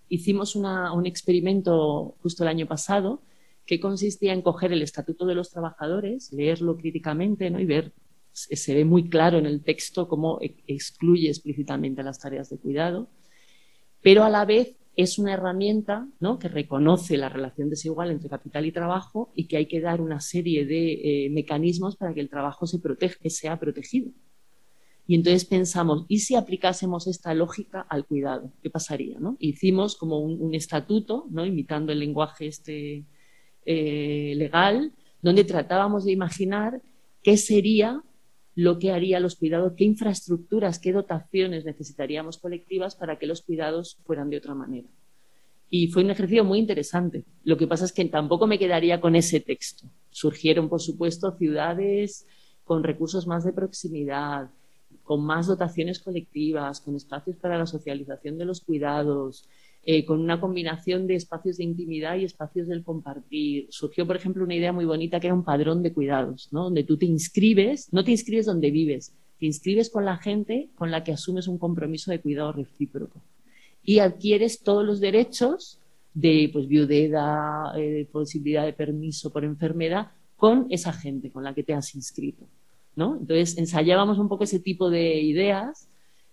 hicimos un experimento justo el año pasado que consistía en coger el Estatuto de los Trabajadores, leerlo críticamente ¿no? y ver se ve muy claro en el texto cómo excluye explícitamente las tareas de cuidado, pero a la vez es una herramienta ¿no? que reconoce la relación desigual entre capital y trabajo y que hay que dar una serie de eh, mecanismos para que el trabajo se proteja, sea protegido. Y entonces pensamos, ¿y si aplicásemos esta lógica al cuidado? ¿Qué pasaría? Hicimos como un, estatuto, ¿no? imitando el lenguaje este, eh, legal, donde tratábamos de imaginar qué sería lo que haría los cuidados, qué infraestructuras, qué dotaciones necesitaríamos colectivas para que los cuidados fueran de otra manera. Y fue un ejercicio muy interesante. Lo que pasa es que tampoco me quedaría con ese texto. Surgieron, por supuesto, ciudades con recursos más de proximidad, con más dotaciones colectivas, con espacios para la socialización de los cuidados, eh, con una combinación de espacios de intimidad y espacios del compartir. Surgió, por ejemplo, una idea muy bonita que era un padrón de cuidados, ¿no? donde tú te inscribes, no te inscribes donde vives, te inscribes con la gente con la que asumes un compromiso de cuidado recíproco y adquieres todos los derechos de pues, viudedad, eh, posibilidad de permiso por enfermedad con esa gente con la que te has inscrito. ¿no? Entonces ensayábamos un poco ese tipo de ideas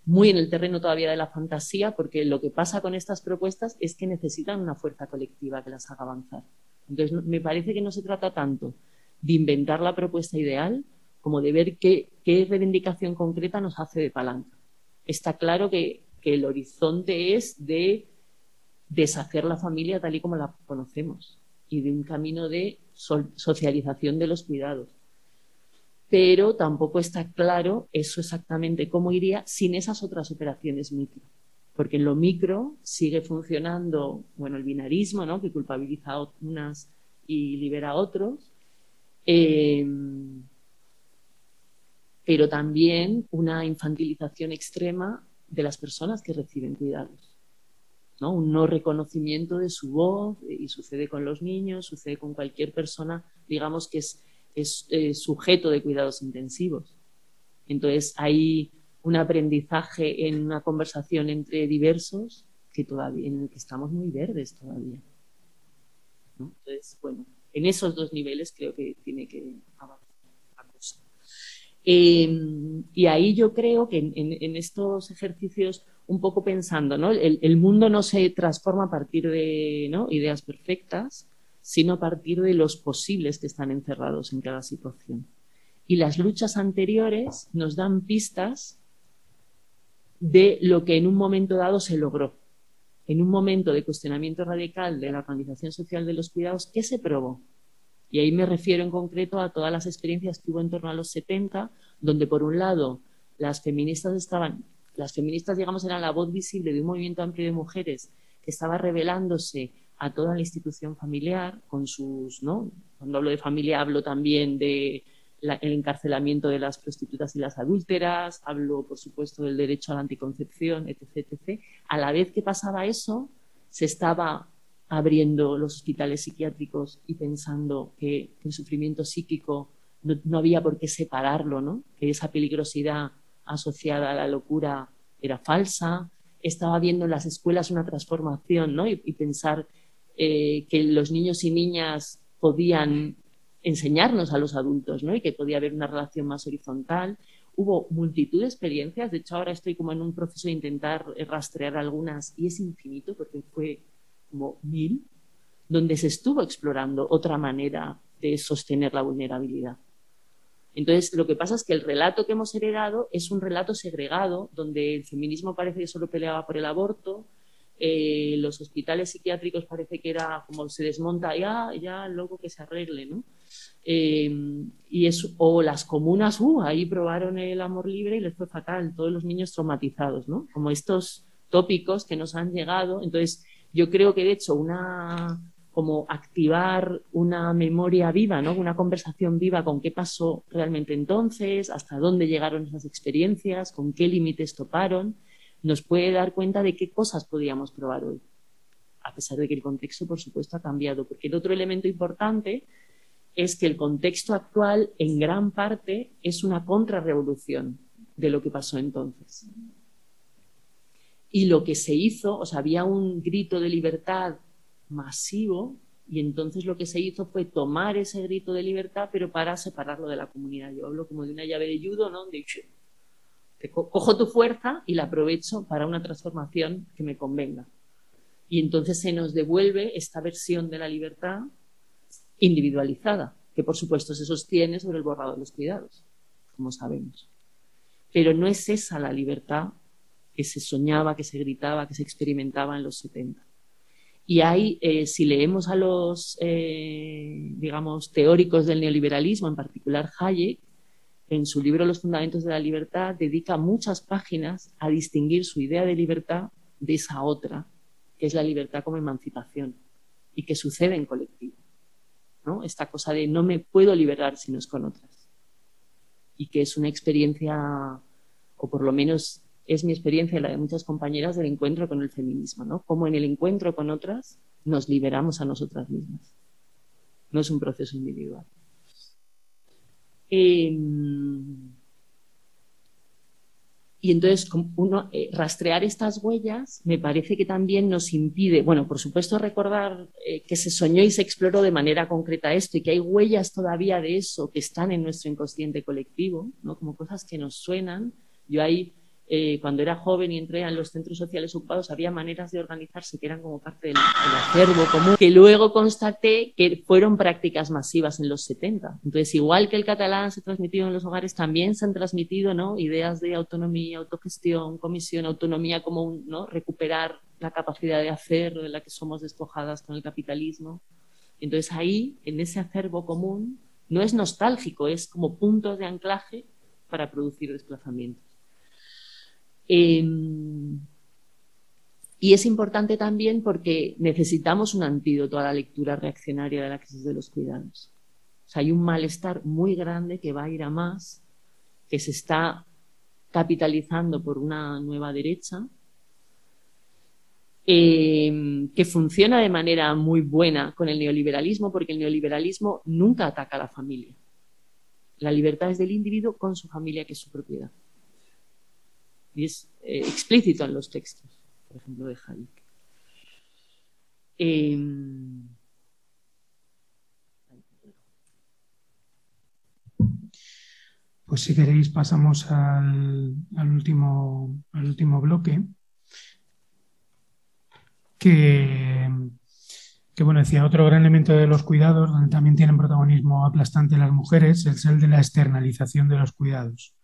muy en el terreno todavía de la fantasía, porque lo que pasa con estas propuestas es que necesitan una fuerza colectiva que las haga avanzar. Entonces, me parece que no se trata tanto de inventar la propuesta ideal como de ver qué, reivindicación concreta nos hace de palanca. Está claro que, el horizonte es de deshacer la familia tal y como la conocemos y de un camino de socialización de los cuidados pero tampoco está claro eso exactamente cómo iría sin esas otras operaciones micro. Porque en lo micro sigue funcionando, bueno, el binarismo, ¿no? que culpabiliza a unas y libera a otros. Eh, pero también una infantilización extrema de las personas que reciben cuidados. ¿no? Un no reconocimiento de su voz, y sucede con los niños, sucede con cualquier persona, digamos, que es, es eh, sujeto de cuidados intensivos. Entonces, hay un aprendizaje en una conversación entre diversos que todavía, en el que estamos muy verdes todavía. Entonces, bueno, en esos dos niveles creo que tiene que avanzar la cosa. Em, y ahí yo creo que en, estos ejercicios, un poco pensando, ¿no? El, mundo no se transforma a partir de ideas perfectas, sino a partir de los posibles que están encerrados en cada situación. Y las luchas anteriores nos dan pistas de lo que en un momento dado se logró en un momento de cuestionamiento radical de la organización social de los cuidados, ¿qué se probó? Y ahí me refiero en concreto a todas las experiencias que hubo en torno a los 70, donde por un lado las feministas estaban, las feministas digamos eran la voz visible de un movimiento amplio de mujeres que estaba revelándose a toda la institución familiar con sus, ¿no? Cuando hablo de familia hablo también de el encarcelamiento de las prostitutas y las adúlteras, hablo, por supuesto, del derecho a la anticoncepción, etc., etc. A la vez que pasaba eso, se estaba abriendo los hospitales psiquiátricos y pensando que, el sufrimiento psíquico no, había por qué separarlo, ¿no? que esa peligrosidad asociada a la locura era falsa. Estaba viendo en las escuelas una transformación ¿no? y, pensar eh, que los niños y niñas podían enseñarnos a los adultos, ¿no? Y que podía haber una relación más horizontal. Hubo multitud de experiencias, de hecho ahora estoy como en un proceso de intentar rastrear algunas y es infinito porque fue como mil, donde se estuvo explorando otra manera de sostener la vulnerabilidad. Entonces, lo que pasa es que el relato que hemos heredado es un relato segregado, donde el feminismo parece que solo peleaba por el aborto, eh, los hospitales psiquiátricos parece que era como se desmonta, ya, ya, luego que se arregle, ¿no? Eh, y es, o las comunas, uh, ahí probaron el amor libre y les fue fatal, todos los niños traumatizados, ¿no? Como estos tópicos que nos han llegado. Entonces, yo creo que de hecho una como activar una memoria viva, ¿no? Una conversación viva con qué pasó realmente entonces, hasta dónde llegaron esas experiencias, con qué límites toparon nos puede dar cuenta de qué cosas podríamos probar hoy, a pesar de que el contexto, por supuesto, ha cambiado. Porque el otro elemento importante es que el contexto actual, en gran parte, es una contrarrevolución de lo que pasó entonces. Y lo que se hizo, o sea, había un grito de libertad masivo y entonces lo que se hizo fue tomar ese grito de libertad, pero para separarlo de la comunidad. Yo hablo como de una llave de judo, ¿no? Cojo tu fuerza y la aprovecho para una transformación que me convenga. Y entonces se nos devuelve esta versión de la libertad individualizada, que por supuesto se sostiene sobre el borrado de los cuidados, como sabemos. Pero no es esa la libertad que se soñaba, que se gritaba, que se experimentaba en los 70. Y hay, eh, si leemos a los, eh, digamos, teóricos del neoliberalismo, en particular Hayek, en su libro Los Fundamentos de la Libertad, dedica muchas páginas a distinguir su idea de libertad de esa otra, que es la libertad como emancipación y que sucede en colectivo. ¿no? Esta cosa de no me puedo liberar si no es con otras. Y que es una experiencia, o por lo menos es mi experiencia y la de muchas compañeras del encuentro con el feminismo, ¿no? Como en el encuentro con otras nos liberamos a nosotras mismas. No es un proceso individual. Em, y entonces, uno, eh, rastrear estas huellas me parece que también nos impide, bueno, por supuesto recordar eh, que se soñó y se exploró de manera concreta esto y que hay huellas todavía de eso que están en nuestro inconsciente colectivo, ¿no? como cosas que nos suenan. Yo ahí eh, cuando era joven y entré en los centros sociales ocupados, había maneras de organizarse que eran como parte del, acervo común, que luego constaté que fueron prácticas masivas en los 70. Entonces, igual que el catalán se transmitió en los hogares, también se han transmitido ¿no? ideas de autonomía, autogestión, comisión, autonomía como ¿no? recuperar la capacidad de hacer de la que somos despojadas con el capitalismo. Entonces, ahí, en ese acervo común, no es nostálgico, es como puntos de anclaje para producir desplazamientos. Em, y es importante también porque necesitamos un antídoto a la lectura reaccionaria de la crisis de los cuidados. hay un malestar muy grande que va a ir a más que se está capitalizando por una nueva derecha, eh, que funciona de manera muy buena con el neoliberalismo, porque el neoliberalismo nunca ataca a la familia. La libertad es del individuo con su familia, que es su propiedad. Y es eh, explícito en los textos, por ejemplo, de Hayek. Eh, pues si queréis pasamos al, último, al último bloque. Que, que, bueno, decía, otro gran elemento de los cuidados, donde también tienen protagonismo aplastante las mujeres, es el de la externalización de los cuidados.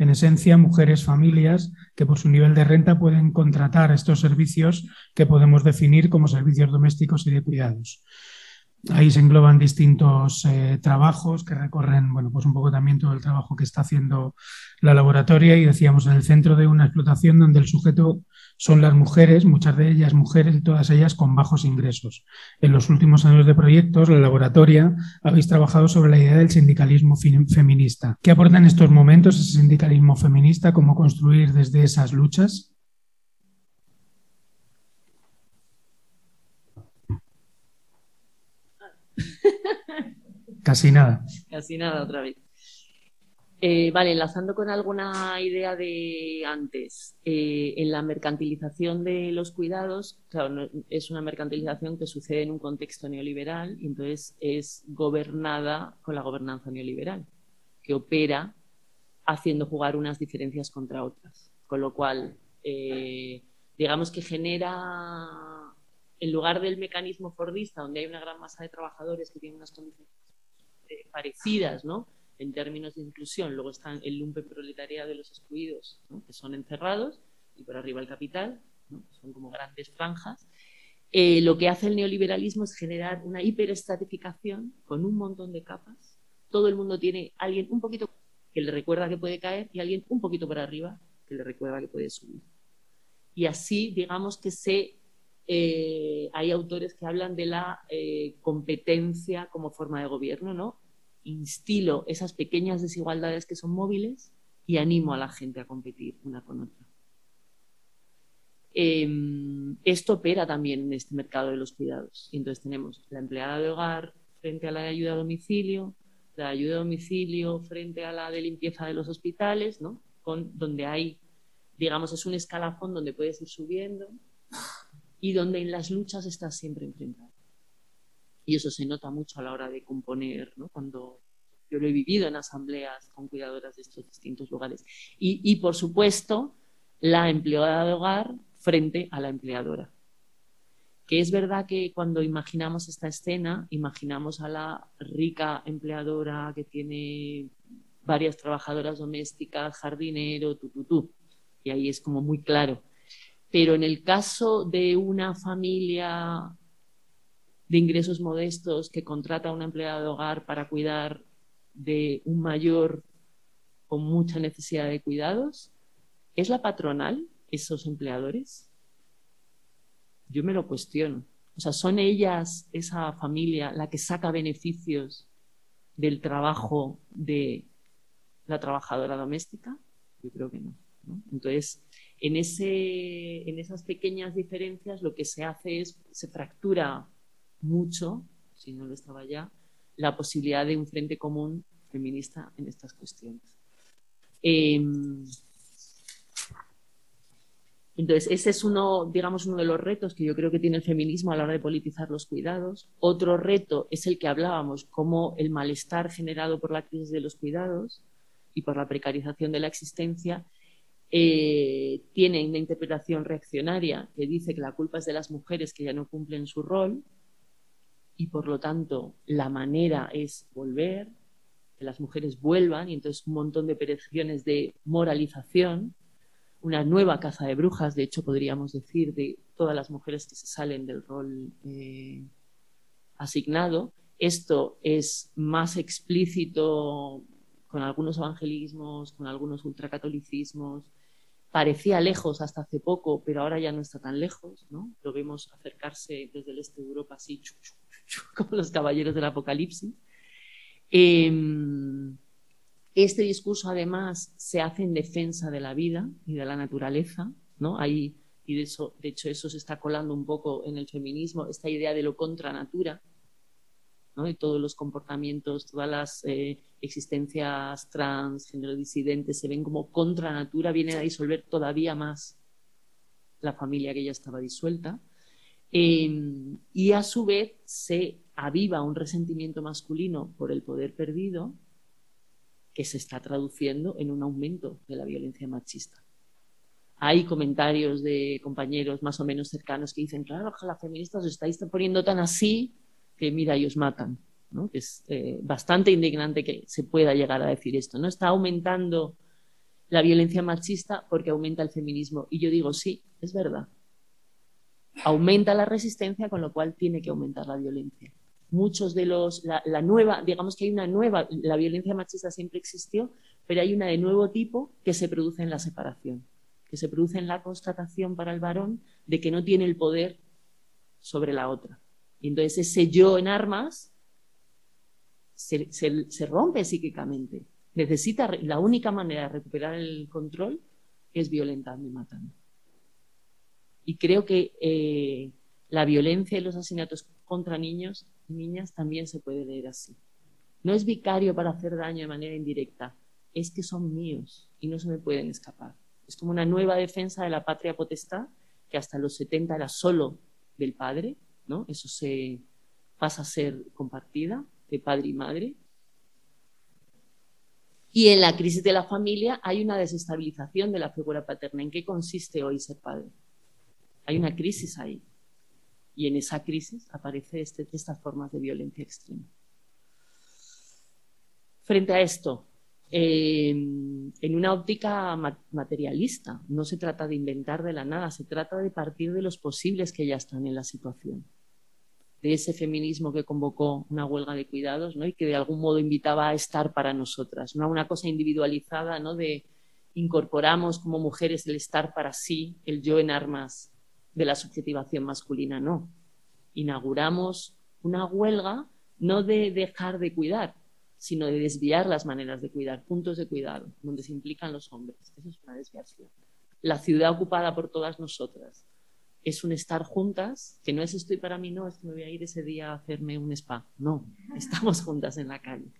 En esencia, mujeres, familias que por su nivel de renta pueden contratar estos servicios que podemos definir como servicios domésticos y de cuidados. Ahí se engloban distintos eh, trabajos que recorren, bueno, pues un poco también todo el trabajo que está haciendo la laboratoria y decíamos en el centro de una explotación donde el sujeto son las mujeres, muchas de ellas mujeres y todas ellas con bajos ingresos. En los últimos años de proyectos, la laboratoria habéis trabajado sobre la idea del sindicalismo feminista. ¿Qué aporta en estos momentos ese sindicalismo feminista? ¿Cómo construir desde esas luchas? Casi nada. Casi nada otra vez. Eh, vale, enlazando con alguna idea de antes, eh, en la mercantilización de los cuidados, claro, es una mercantilización que sucede en un contexto neoliberal y entonces es gobernada con la gobernanza neoliberal, que opera haciendo jugar unas diferencias contra otras. Con lo cual, eh, digamos que genera, en lugar del mecanismo fordista, donde hay una gran masa de trabajadores que tienen unas condiciones parecidas, ¿no? En términos de inclusión, luego están el lumpe proletariado de los excluidos, que son encerrados, y por arriba el capital, son como grandes franjas. Eh, lo que hace el neoliberalismo es generar una hiperestratificación con un montón de capas. Todo el mundo tiene alguien un poquito que le recuerda que puede caer y alguien un poquito por arriba que le recuerda que puede subir. Y así, digamos que se eh, hay autores que hablan de la eh, competencia como forma de gobierno, ¿no? Instilo esas pequeñas desigualdades que son móviles y animo a la gente a competir una con otra. Em, esto opera también en este mercado de los cuidados. Entonces tenemos la empleada de hogar frente a la de ayuda a domicilio, la ayuda a domicilio frente a la de limpieza de los hospitales, ¿no? Donde hay, digamos, es un escalafón donde puedes ir subiendo y donde en las luchas estás siempre enfrentado. Y eso se nota mucho a la hora de componer, ¿no? cuando yo lo he vivido en asambleas con cuidadoras de estos distintos lugares. Y, y por supuesto, la empleada de hogar frente a la empleadora. Que es verdad que cuando imaginamos esta escena, imaginamos a la rica empleadora que tiene varias trabajadoras domésticas, jardinero, tu, tu, tu. Y ahí es como muy claro pero en el caso de una familia de ingresos modestos que contrata a una empleada de hogar para cuidar de un mayor con mucha necesidad de cuidados, ¿es la patronal esos empleadores? Yo me lo cuestiono. O sea, ¿son ellas, esa familia, la que saca beneficios del trabajo de la trabajadora doméstica? Yo creo que no. ¿no? Entonces, en, esas pequeñas diferencias lo que se hace es, se fractura mucho, si no lo estaba ya, la posibilidad de un frente común feminista en estas cuestiones. Em, entonces, ese es uno, digamos, uno de los retos que yo creo que tiene el feminismo a la hora de politizar los cuidados. Otro reto es el que hablábamos, como el malestar generado por la crisis de los cuidados y por la precarización de la existencia eh, tiene una interpretación reaccionaria que dice que la culpa es de las mujeres que ya no cumplen su rol y por lo tanto la manera es volver, que las mujeres vuelvan y entonces un montón de operaciones de moralización, una nueva caza de brujas, de hecho podríamos decir, de todas las mujeres que se salen del rol eh, asignado. Esto es más explícito con algunos evangelismos, con algunos ultracatolicismos, parecía lejos hasta hace poco, pero ahora ya no está tan lejos, ¿no? Lo vemos acercarse desde el este de Europa así, como los caballeros del Apocalipsis. Em, Este discurso, además, se hace en defensa de la vida y de la naturaleza, ¿no? Hay, y de, eso, de hecho eso se está colando un poco en el feminismo, esta idea de lo contra natura, ¿no? de todos los comportamientos, todas las eh, existencias trans, género disidentes, se ven como contra natura, vienen a disolver todavía más la familia que ya estaba disuelta. Em, y a su vez se aviva un resentimiento masculino por el poder perdido que se está traduciendo en un aumento de la violencia machista. Hay comentarios de compañeros más o menos cercanos que dicen, claro, las feministas os estáis poniendo tan así que mira, ellos matan. ¿no? Es eh, bastante indignante que se pueda llegar a decir esto. No está aumentando la violencia machista porque aumenta el feminismo. Y yo digo, sí, es verdad. Aumenta la resistencia, con lo cual tiene que aumentar la violencia muchos de los, la, nueva, digamos que hay una nueva, la violencia machista siempre existió, pero hay una de nuevo tipo que se produce en la separación, que se produce en la constatación para el varón de que no tiene el poder sobre la otra. Y entonces ese yo en armas se, se, rompe psíquicamente. Necesita, la única manera de recuperar el control es violentando y matando. Y creo que eh, la violencia y los asesinatos contra niños niñas también se puede leer así. No es vicario para hacer daño de manera indirecta, es que son míos y no se me pueden escapar. Es como una nueva defensa de la patria potestad, que hasta los 70 era solo del padre, Eso se pasa a ser compartida de padre y madre. Y en la crisis de la familia hay una desestabilización de la figura paterna. ¿En qué consiste hoy ser padre? Hay una crisis ahí. Y en esa crisis aparece este, estas formas de violencia extrema. Frente a esto, eh, en una óptica materialista, no se trata de inventar de la nada, se trata de partir de los posibles que ya están en la situación. De ese feminismo que convocó una huelga de cuidados ¿no? y que de algún modo invitaba a estar para nosotras, no una cosa individualizada ¿no? de incorporamos como mujeres el estar para sí, el yo en armas de la subjetivación masculina, no. Inauguramos una huelga no de dejar de cuidar, sino de desviar las maneras de cuidar, puntos de cuidado, donde se implican los hombres. Eso es una desviación. La ciudad ocupada por todas nosotras es un estar juntas, que no es estoy para mí, no, es que me voy a ir ese día a hacerme un spa. No, estamos juntas en la calle.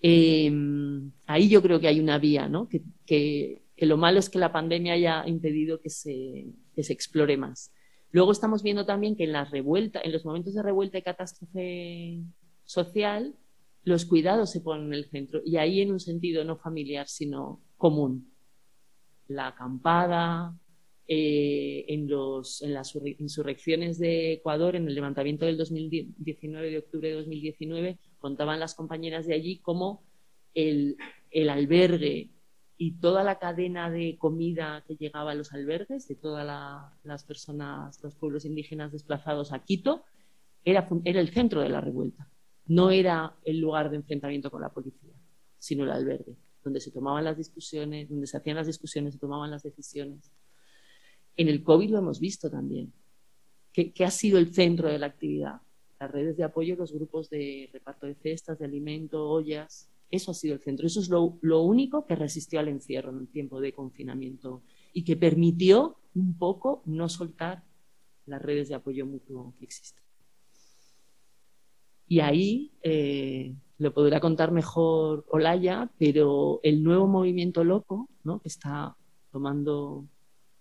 Em, ahí yo creo que hay una vía, ¿no? que, lo malo es que la pandemia haya impedido que se, que se explore más. Luego estamos viendo también que en las revueltas, en los momentos de revuelta y catástrofe social, los cuidados se ponen en el centro y ahí en un sentido no familiar, sino común. La acampada, eh, en, los, en las insurrecciones de Ecuador, en el levantamiento del 2019, de octubre de 2019, contaban las compañeras de allí cómo el, albergue y toda la cadena de comida que llegaba a los albergues de todas las personas, los pueblos indígenas desplazados a Quito, era, era el centro de la revuelta. No era el lugar de enfrentamiento con la policía, sino el albergue, donde se tomaban las discusiones, donde se hacían las discusiones, se tomaban las decisiones. En el COVID lo hemos visto también. ¿Qué, ha sido el centro de la actividad? Las redes de apoyo, los grupos de reparto de cestas, de alimento, ollas, eso ha sido el centro. Eso es lo, único que resistió al encierro en el tiempo de confinamiento y que permitió un poco no soltar las redes de apoyo mutuo que existen. Y ahí eh, lo podrá contar mejor Olaya, pero el nuevo movimiento loco, ¿no? que está tomando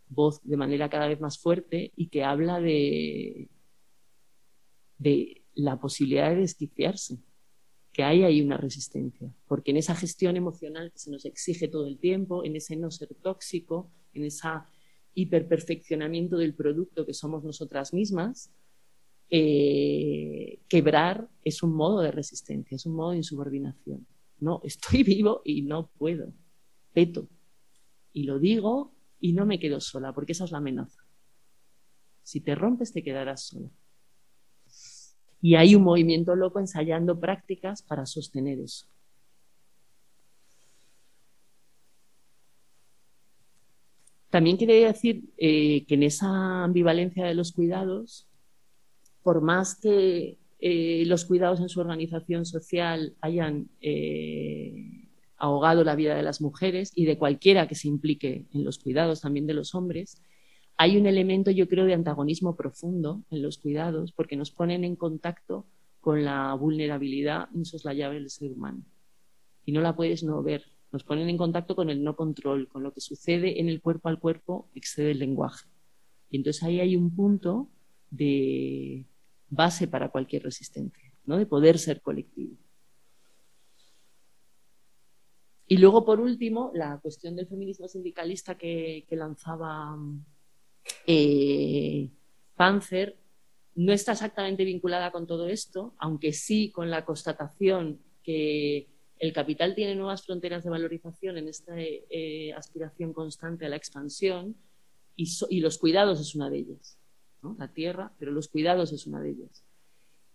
voz de manera cada vez más fuerte y que habla de, de la posibilidad de desquiciarse que hay ahí una resistencia, porque en esa gestión emocional que se nos exige todo el tiempo, en ese no ser tóxico, en ese hiperperfeccionamiento del producto que somos nosotras mismas, eh, quebrar es un modo de resistencia, es un modo de insubordinación. No, estoy vivo y no puedo, peto. Y lo digo y no me quedo sola, porque esa es la amenaza. Si te rompes, te quedarás sola. Y hay un movimiento loco ensayando prácticas para sostener eso. También quería decir eh, que en esa ambivalencia de los cuidados, por más que eh, los cuidados en su organización social hayan eh, ahogado la vida de las mujeres y de cualquiera que se implique en los cuidados también de los hombres, hay un elemento, yo creo, de antagonismo profundo en los cuidados porque nos ponen en contacto con la vulnerabilidad insoslayable del ser humano. Y no la puedes no ver. Nos ponen en contacto con el no control, con lo que sucede en el cuerpo al cuerpo, excede el lenguaje. Y entonces ahí hay un punto de base para cualquier resistencia, ¿no? de poder ser colectivo. Y luego, por último, la cuestión del feminismo sindicalista que, lanzaba eh, Panzer no está exactamente vinculada con todo esto, aunque sí con la constatación que el capital tiene nuevas fronteras de valorización en esta eh, aspiración constante a la expansión y, los cuidados es una de ellas. La tierra, pero los cuidados es una de ellas.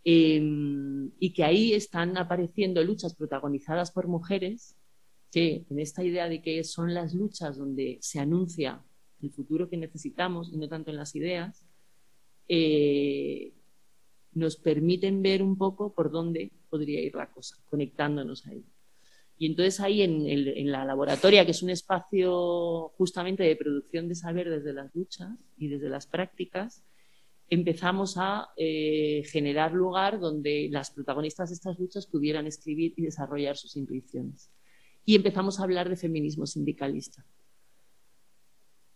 Em, y que ahí están apareciendo luchas protagonizadas por mujeres que en esta idea de que son las luchas donde se anuncia el futuro que necesitamos y no tanto en las ideas, eh, nos permiten ver un poco por dónde podría ir la cosa, conectándonos a ello. Y entonces ahí en, la laboratoria, que es un espacio justamente de producción de saber desde las luchas y desde las prácticas, empezamos a eh, generar lugar donde las protagonistas de estas luchas pudieran escribir y desarrollar sus intuiciones y empezamos a hablar de feminismo sindicalista.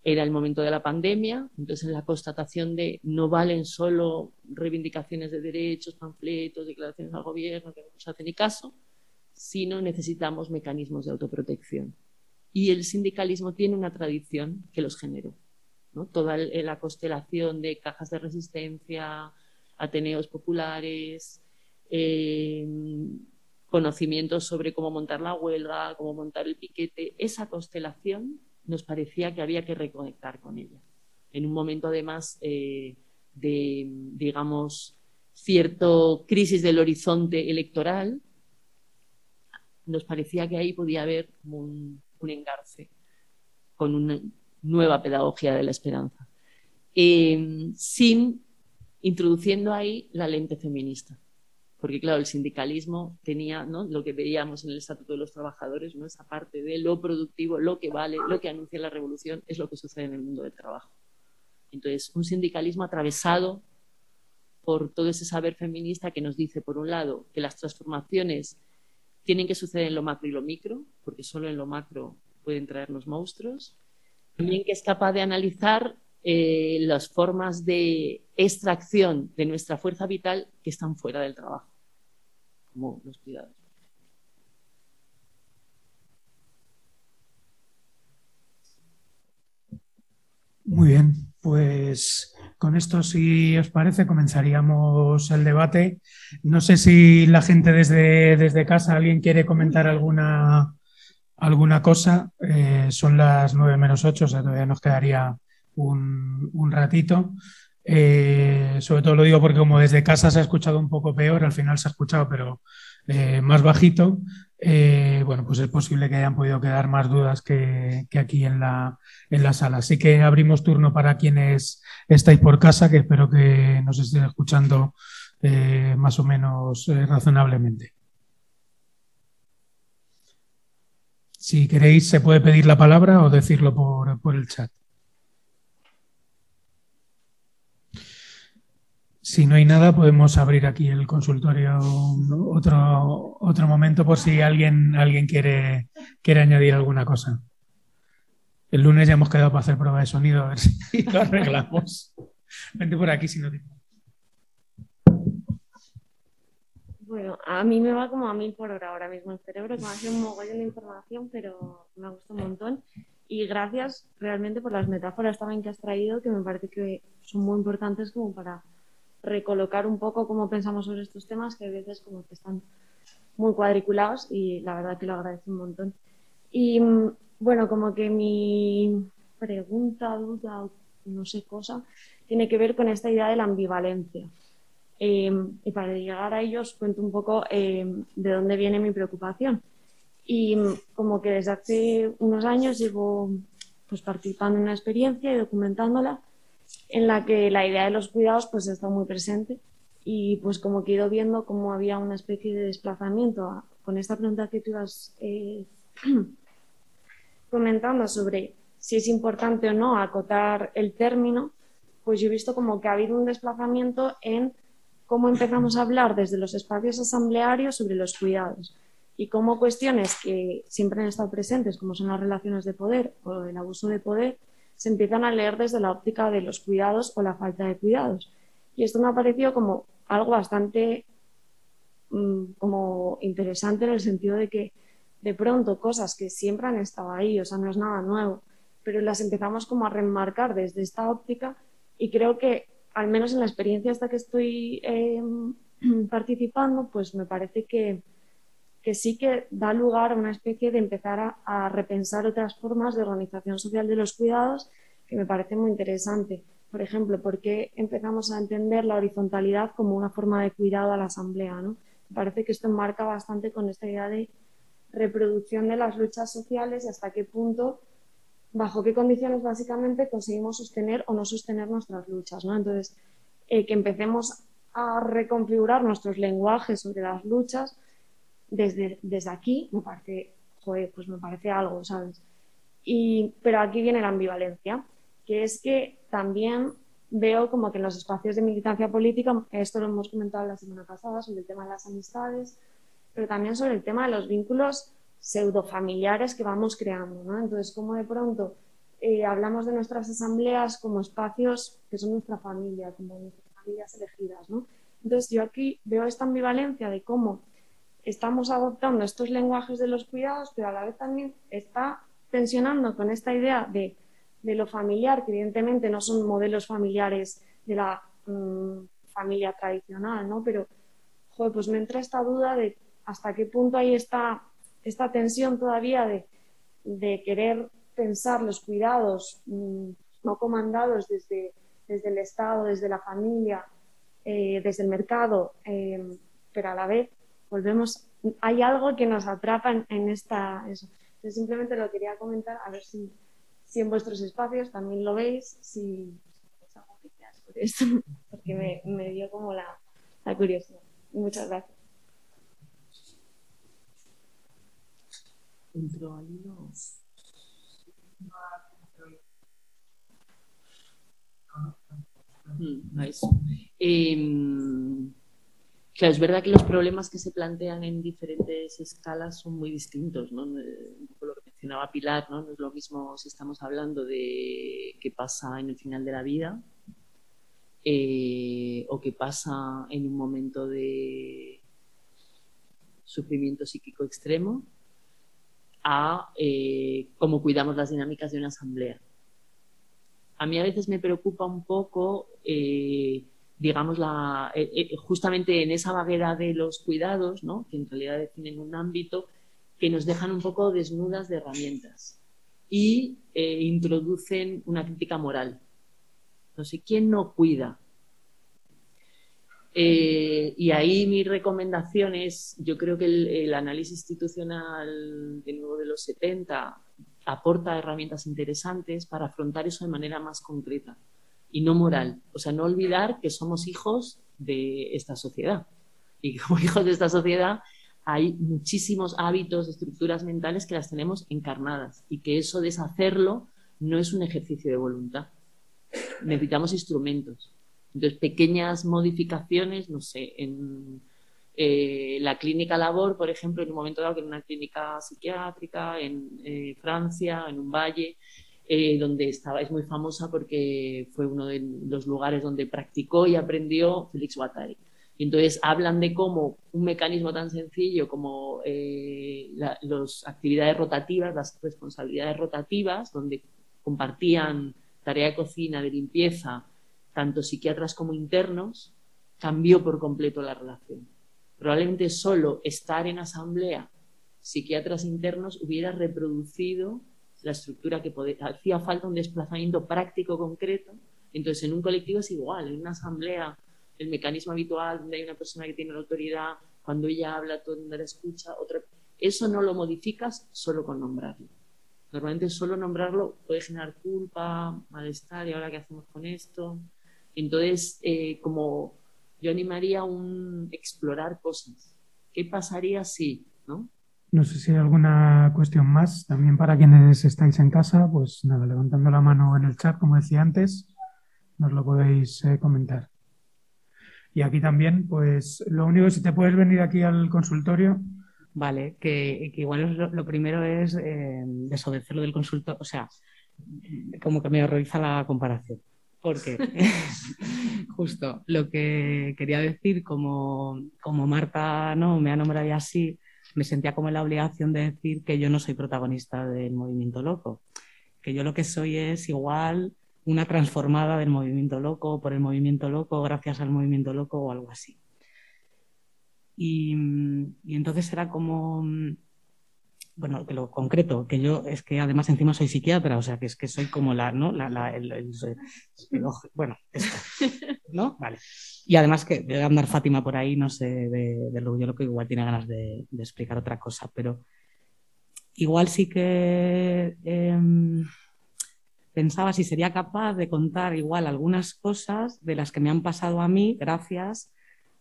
Era el momento de la pandemia, entonces la constatación de no valen solo reivindicaciones de derechos, panfletos, declaraciones al gobierno, que no nos hace ni caso, sino necesitamos mecanismos de autoprotección. Y el sindicalismo tiene una tradición que los generó. Toda la constelación de cajas de resistencia, ateneos populares, eh, conocimientos sobre cómo montar la huelga, cómo montar el piquete, esa constelación nos parecía que había que reconectar con ella. En un momento además eh, de, digamos, cierto crisis del horizonte electoral, nos parecía que ahí podía haber un, engarce con una nueva pedagogía de la esperanza, eh, sin introduciendo ahí la lente feminista porque claro, el sindicalismo tenía lo que veíamos en el Estatuto de los Trabajadores, ¿no? esa parte de lo productivo, lo que vale, lo que anuncia la revolución, es lo que sucede en el mundo del trabajo. Entonces, un sindicalismo atravesado por todo ese saber feminista que nos dice, por un lado, que las transformaciones tienen que suceder en lo macro y lo micro, porque solo en lo macro pueden traernos monstruos, también que es capaz de analizar eh, las formas de extracción de nuestra fuerza vital que están fuera del trabajo como los cuidados. Muy bien, pues con esto, si os parece, comenzaríamos el debate. No sé si la gente desde, desde casa, alguien quiere comentar alguna, alguna cosa. Eh, son las nueve menos ocho, o sea, todavía nos quedaría un, un ratito. Eh, sobre todo lo digo porque como desde casa se ha escuchado un poco peor, al final se ha escuchado pero eh, más bajito, eh, bueno, pues es posible que hayan podido quedar más dudas que, aquí en la, en la sala. Así que abrimos turno para quienes estáis por casa, que espero que nos estén escuchando más o menos razonablemente. Si queréis, se puede pedir la palabra o decirlo por el chat. Si no hay nada, podemos abrir aquí el consultorio otro, otro momento por si alguien, alguien quiere, quiere añadir alguna cosa. El lunes ya hemos quedado para hacer prueba de sonido, a ver si lo arreglamos. Vente por aquí si no te Bueno, a mí me va como a mil por hora ahora mismo el cerebro, que hace un mogollón de información, pero me gusta un montón. Y gracias realmente por las metáforas también que has traído, que me parece que son muy importantes como para recolocar un poco cómo pensamos sobre estos temas, que a veces como que están muy cuadriculados y la verdad que lo agradezco un montón. Y mm, bueno, como que mi pregunta, duda, no sé cosa, tiene que ver con esta idea de la ambivalencia. Em, y para llegar a ello os cuento un poco em, de dónde viene mi preocupación. Y mm, como que desde hace unos años llevo pues, participando en una experiencia y documentándola en la que la idea de los cuidados pues está muy presente. Y pues como que he ido viendo cómo había una especie de desplazamiento con esta pregunta que tú has eh, comentando sobre si es importante o no acotar el término, pues yo he visto como que ha habido un desplazamiento en cómo empezamos a hablar desde los espacios asamblearios sobre los cuidados y cómo cuestiones que siempre han estado presentes, como son las relaciones de poder o el abuso de poder, se empiezan a leer desde la óptica de los cuidados o la falta de cuidados. Y esto me ha parecido como algo bastante mm, como interesante en el sentido de que de pronto cosas que siempre han estado ahí, o sea, no es nada nuevo, pero las empezamos como a remarcar desde esta óptica y creo que al menos en la experiencia hasta que estoy em, participando, pues me parece que, que, sí que da lugar a una especie de empezar a, repensar otras formas de organización social de los cuidados que me parece muy interesante. Por ejemplo, ¿por qué empezamos a entender la horizontalidad como una forma de cuidado a la asamblea? ¿no? Me parece que esto enmarca bastante con esta idea de reproducción de las luchas sociales y hasta qué punto, bajo qué condiciones básicamente conseguimos sostener o no sostener nuestras luchas. ¿no? Entonces, eh, que empecemos a reconfigurar nuestros lenguajes sobre las luchas desde, desde aquí, me parece, pues me parece algo, ¿sabes? Y, pero aquí viene la ambivalencia, que es que también veo como que en los espacios de militancia política, esto lo hemos comentado la semana pasada sobre el tema de las amistades, pero también sobre el tema de los vínculos pseudofamiliares que vamos creando. ¿no? Entonces, como de pronto eh, hablamos de nuestras asambleas como espacios que son nuestra familia, como nuestras familias elegidas. ¿no? Entonces, yo aquí veo esta ambivalencia de cómo estamos adoptando estos lenguajes de los cuidados, pero a la vez también está tensionando con esta idea de, de lo familiar, que evidentemente no son modelos familiares de la mmm, familia tradicional, ¿no? Pero, joder, pues me entra esta duda de hasta qué punto hay esta, esta tensión todavía de, de querer pensar los cuidados mmm, no comandados desde, desde el Estado, desde la familia, eh, desde el mercado, eh, pero a la vez volvemos, hay algo que nos atrapa en, en esta... Eso. Entonces simplemente lo quería comentar, a ver si, si en vuestros espacios también lo veis, si, algo que por esto, porque me, me dio como la, la curiosidad. Muchas gracias. entró al hilo. Mm, eso. Eh, claro, es verdad que los problemas que se plantean en diferentes escalas son muy distintos, ¿no? Un poco lo que mencionaba Pilar, ¿no? No es lo mismo si estamos hablando de qué pasa en el final de la vida eh, o qué pasa en un momento de sufrimiento psíquico extremo a eh, cómo cuidamos las dinámicas de una asamblea. A mí a veces me preocupa un poco, eh, digamos, la, eh, eh, justamente en esa vaguera de los cuidados, ¿no? que en realidad definen un ámbito, que nos dejan un poco desnudas de herramientas y eh, introducen una crítica moral. No sé, ¿quién no cuida? Y ahí mi recomendación es, yo creo que el, el, análisis institucional de nuevo de los 70 aporta herramientas interesantes para afrontar eso de manera más concreta y no moral. O sea, no olvidar que somos hijos de esta sociedad. Y como hijos de esta sociedad hay muchísimos hábitos, estructuras mentales que las tenemos encarnadas y que eso deshacerlo no es un ejercicio de voluntad. Necesitamos instrumentos. Entonces, pequeñas modificaciones, no sé, en eh, la clínica labor, por ejemplo, en un momento dado que era una clínica psiquiátrica en eh, Francia, en un valle, eh, donde estaba, es muy famosa porque fue uno de los lugares donde practicó y aprendió Félix Guattari. Y entonces hablan de cómo un mecanismo tan sencillo como eh, las actividades rotativas, las responsabilidades rotativas, donde compartían tarea de cocina, de limpieza, tanto psiquiatras como internos, cambió por completo la relación. Probablemente solo estar en asamblea, psiquiatras internos, hubiera reproducido la estructura que podía, hacía falta un desplazamiento práctico concreto. Entonces, en un colectivo es igual, en una asamblea, el mecanismo habitual donde hay una persona que tiene la autoridad, cuando ella habla, todo el mundo la escucha, otra... eso no lo modificas solo con nombrarlo. Normalmente solo nombrarlo puede generar culpa, malestar, y ahora qué hacemos con esto. Entonces, eh, como yo animaría a explorar cosas. ¿Qué pasaría si, no? No sé si hay alguna cuestión más. También para quienes estáis en casa, pues nada, levantando la mano en el chat, como decía antes, nos lo podéis eh, comentar. Y aquí también, pues lo único, si te puedes venir aquí al consultorio. Vale, que, igual lo, primero es eh, desobedecer del consultorio, o sea, como que me horroriza la comparación. Porque justo lo que quería decir, como, como Marta no me ha nombrado así, me sentía como en la obligación de decir que yo no soy protagonista del movimiento loco, que yo lo que soy es igual una transformada del movimiento loco, por el movimiento loco, gracias al movimiento loco o algo así. Y, y entonces era como, bueno, que lo concreto, que yo es que además encima soy psiquiatra, o sea, que es que soy como la, ¿no? La, la, el, el, bueno, esto, ¿no? Vale. Y además que debe andar Fátima por ahí, no sé, de, de lo, yo lo que igual tiene ganas de, de, explicar otra cosa, pero igual sí que eh, pensaba si sería capaz de contar igual algunas cosas de las que me han pasado a mí gracias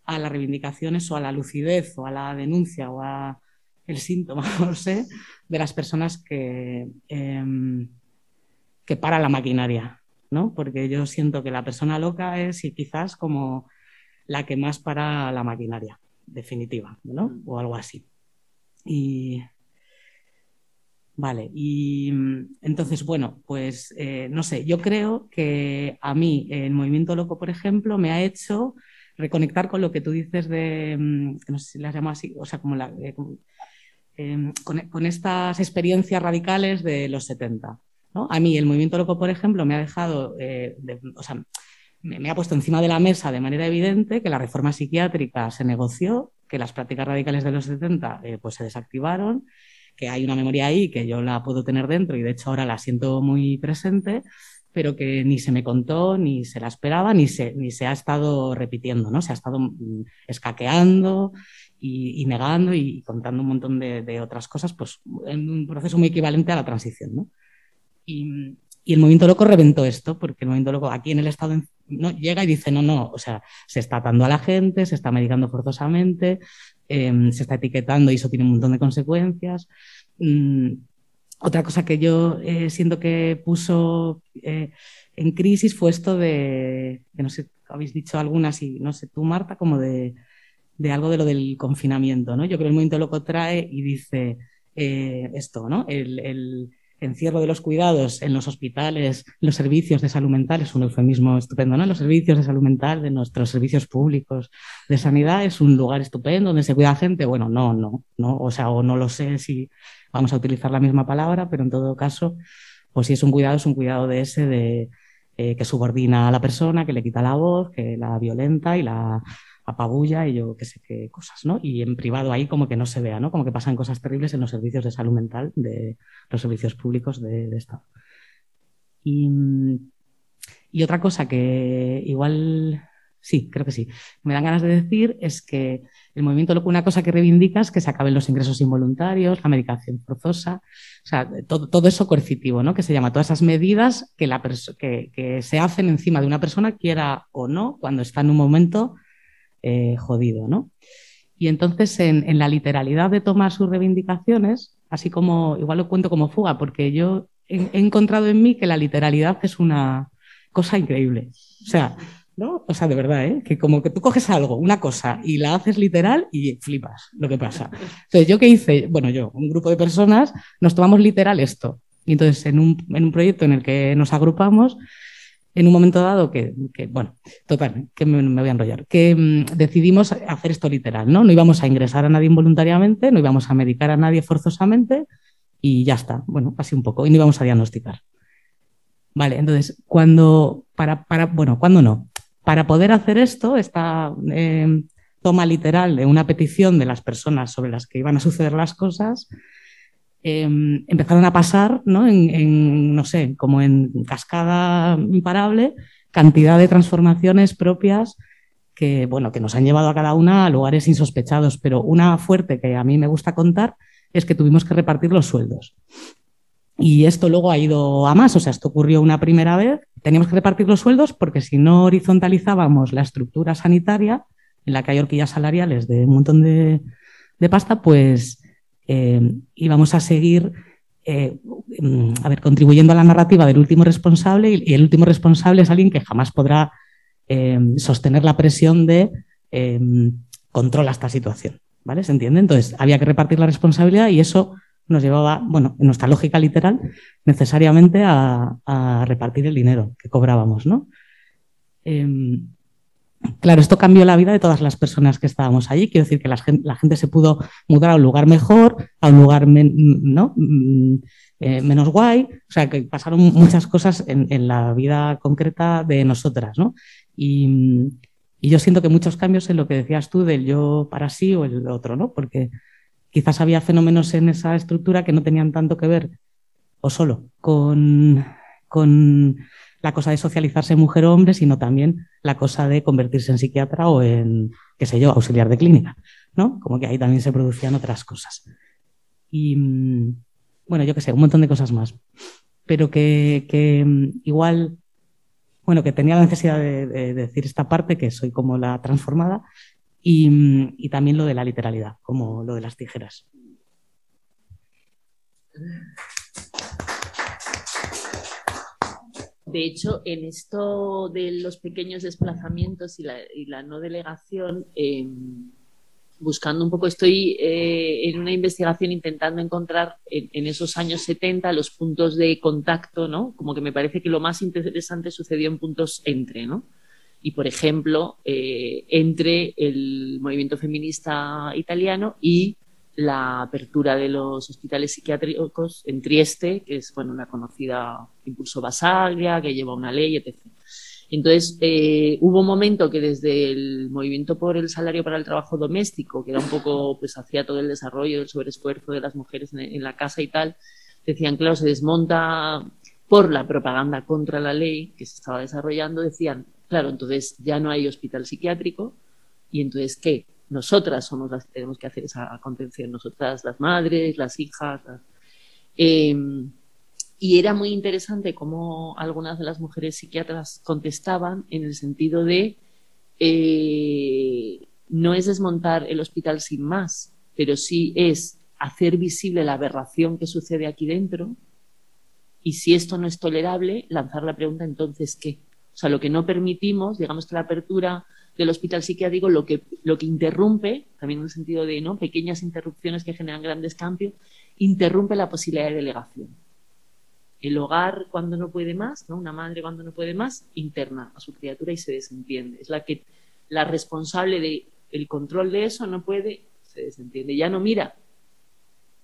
a las reivindicaciones o a la lucidez o a la denuncia o a el síntoma, no sé, de las personas que, eh, que para la maquinaria, ¿no? Porque yo siento que la persona loca es quizás como la que más para la maquinaria, definitiva, ¿no? Mm. O algo así. Y. Vale, y entonces, bueno, pues eh, no sé, yo creo que a mí el movimiento loco, por ejemplo, me ha hecho reconectar con lo que tú dices de, mm, no sé si las llamo así, o sea, como la, eh, Em, con, estas experiencias radicales de los 70. A mí el movimiento loco, por ejemplo, me ha dejado, eh, o sea, me, ha puesto encima de la mesa de manera evidente que la reforma psiquiátrica se negoció, que las prácticas radicales de los 70 eh, pues se desactivaron, que hay una memoria ahí que yo la puedo tener dentro y de hecho ahora la siento muy presente, pero que ni se me contó, ni se la esperaba, ni se, ni se ha estado repitiendo, ¿no? Se ha estado mm, escaqueando y, negando y contando un montón de, otras cosas, pues en un proceso muy equivalente a la transición. ¿no? Y, el movimiento loco reventó esto, porque el movimiento loco aquí en el Estado no, llega y dice, no, no, o sea, se está atando a la gente, se está medicando forzosamente, em, se está etiquetando y eso tiene un montón de consecuencias. Mm, otra cosa que yo eh, siento que puso eh, en crisis fue esto de, que no sé, habéis dicho algunas y no sé, tú Marta, como de de algo de lo del confinamiento, ¿no? Yo creo que el movimiento loco trae y dice eh, esto, ¿no? El, encierro de los cuidados en los hospitales, los servicios de salud mental, es un eufemismo estupendo, ¿no? Los servicios de salud mental de nuestros servicios públicos de sanidad es un lugar estupendo donde se cuida gente. Bueno, no, no, no, o sea, o no lo sé si vamos a utilizar la misma palabra, pero en todo caso, pues si es un cuidado, es un cuidado de ese de eh, que subordina a la persona, que le quita la voz, que la violenta y la apabulla y yo qué sé qué cosas, ¿no? Y en privado ahí como que no se vea, ¿no? Como que pasan cosas terribles en los servicios de salud mental de los servicios públicos de, Estado. Y, otra cosa que igual, sí, creo que sí, me dan ganas de decir es que el movimiento loco, una cosa que reivindica es que se acaben los ingresos involuntarios, la medicación forzosa, o sea, todo, todo eso coercitivo, ¿no? Que se llama todas esas medidas que, la que se hacen encima de una persona, quiera o no, cuando está en un momento eh, jodido, ¿no? Y entonces en, la literalidad de tomar sus reivindicaciones, así como, igual lo cuento como fuga, porque yo he, encontrado en mí que la literalidad es una cosa increíble. O sea, ¿no? O sea, de verdad, ¿eh? Que como que tú coges algo, una cosa, y la haces literal y flipas lo que pasa. Entonces, ¿yo qué hice? Bueno, yo, un grupo de personas, nos tomamos literal esto. Y entonces, en un, en un proyecto en el que nos agrupamos, en un momento dado que, bueno, total, que me, voy a enrollar, que mm, decidimos hacer esto literal, ¿no? No íbamos a ingresar a nadie involuntariamente, no íbamos a medicar a nadie forzosamente y ya está, bueno, así un poco, y no íbamos a diagnosticar. Vale, entonces, cuando, para, para bueno, cuando no, para poder hacer esto, esta eh, toma literal de una petición de las personas sobre las que iban a suceder las cosas, Em, empezaron a pasar, ¿no? En, no sé, como en cascada imparable, cantidad de transformaciones propias que, bueno, que nos han llevado a cada una a lugares insospechados, pero una fuerte que a mí me gusta contar es que tuvimos que repartir los sueldos. Y esto luego ha ido a más, o sea, esto ocurrió una primera vez, teníamos que repartir los sueldos porque si no horizontalizábamos la estructura sanitaria, en la que hay horquillas salariales de un montón de, de pasta, pues y vamos a seguir mm, a ver, contribuyendo a la narrativa del último responsable y, el último responsable es alguien que jamás podrá sostener la presión de controla esta situación. ¿Vale? ¿Se entiende? Entonces, había que repartir la responsabilidad y eso nos llevaba, bueno, en nuestra lógica literal, necesariamente a, repartir el dinero que cobrábamos, ¿no? Claro, esto cambió la vida de todas las personas que estábamos allí. Quiero decir que la gente, se pudo mudar a un lugar mejor, a un lugar. Mm, eh, menos guay. O sea, que pasaron muchas cosas en, la vida concreta de nosotras, ¿no? Y, y, yo siento que muchos cambios en lo que decías tú del yo para sí o el otro, ¿no? Porque quizás había fenómenos en esa estructura que no tenían tanto que ver o solo con, con la cosa de socializarse mujer o hombre, sino también la cosa de convertirse en psiquiatra o en, qué sé yo, auxiliar de clínica, ¿no? Como que ahí también se producían otras cosas. Y, mm, bueno, yo qué sé, un montón de cosas más. Pero que, mm, igual, bueno, que tenía la necesidad de, decir esta parte, que soy como la transformada, y, también lo de la literalidad, como lo de las tijeras. De hecho, en esto de los pequeños desplazamientos y la, no delegación, em, buscando un poco, estoy eh, en una investigación intentando encontrar en, en, esos años 70 los puntos de contacto, ¿no? Como que me parece que lo más interesante sucedió en puntos entre, ¿no? y, por ejemplo, eh, entre el movimiento feminista italiano y la apertura de los hospitales psiquiátricos en Trieste, que es bueno, una conocida Impulso Basaglia, que lleva una ley, etc. Entonces, eh, hubo un momento que desde el movimiento por el salario para el trabajo doméstico, que era un poco, pues hacía todo el desarrollo del sobreesfuerzo de las mujeres en, en la casa y tal, decían, claro, se desmonta por la propaganda contra la ley que se estaba desarrollando, decían, Claro, entonces ya no hay hospital psiquiátrico y entonces, ¿qué? Nosotras somos las que tenemos que hacer esa contención, nosotras las madres, las hijas. Em, y era muy interesante cómo algunas de las mujeres psiquiatras contestaban en el sentido de eh, no es desmontar el hospital sin más, pero sí es hacer visible la aberración que sucede aquí dentro y si esto no es tolerable, lanzar la pregunta entonces qué. O sea, lo que no permitimos, digamos que la apertura del hospital psiquiátrico lo que, lo que interrumpe, también en el sentido de ¿no? pequeñas interrupciones que generan grandes cambios, interrumpe la posibilidad de delegación. El hogar cuando no puede más, ¿no? una madre cuando no puede más, interna a su criatura y se desentiende. Es la que la responsable del control de eso no puede, se desentiende. Ya no mira,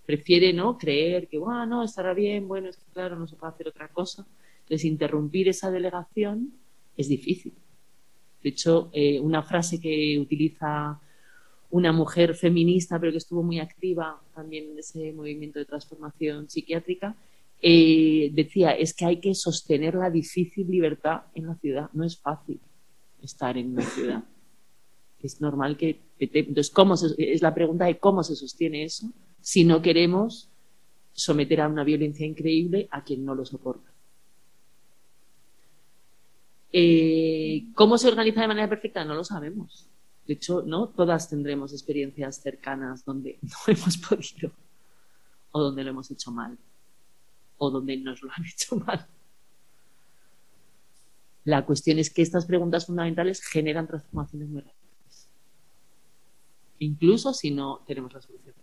prefiere no creer que, bueno, no, estará bien, bueno, es que claro, no se puede hacer otra cosa. Entonces, interrumpir esa delegación es difícil. De hecho, eh, una frase que utiliza una mujer feminista, pero que estuvo muy activa también en ese movimiento de transformación psiquiátrica, eh, decía, es que hay que sostener la difícil libertad en la ciudad. No es fácil estar en una ciudad. Es normal que... Entonces, ¿cómo es la pregunta de cómo se sostiene eso si no queremos someter a una violencia increíble a quien no lo soporta. Eh, ¿Cómo se organiza de manera perfecta? No lo sabemos. De hecho, no todas tendremos experiencias cercanas donde no hemos podido, o donde lo hemos hecho mal, o donde nos lo han hecho mal. La cuestión es que estas preguntas fundamentales generan transformaciones muy rápidas, incluso si no tenemos la solución.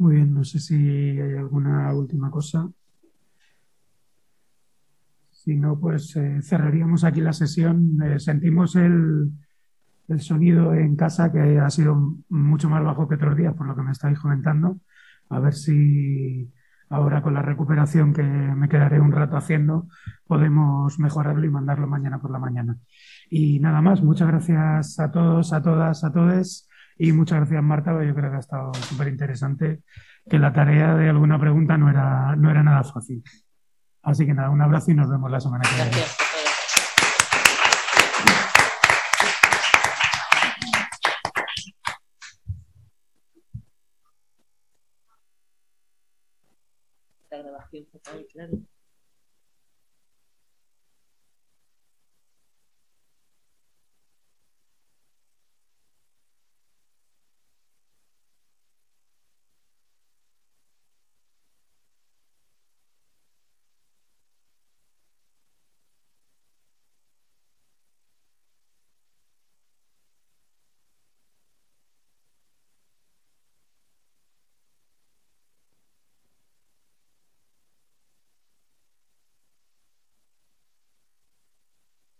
Muy bien, no sé si hay alguna última cosa. Si no, pues eh, cerraríamos aquí la sesión. Eh, sentimos el, sonido en casa que ha sido mucho más bajo que otros días, por lo que me estáis comentando. A ver si ahora con la recuperación que me quedaré un rato haciendo, podemos mejorarlo y mandarlo mañana por la mañana. Y nada más, muchas gracias a todos, a todas, a todos. Y muchas gracias, Marta. Yo creo que ha estado súper interesante, que la tarea de alguna pregunta no era, no era nada fácil. Así que nada, un abrazo y nos vemos la semana que viene. La grabación claro.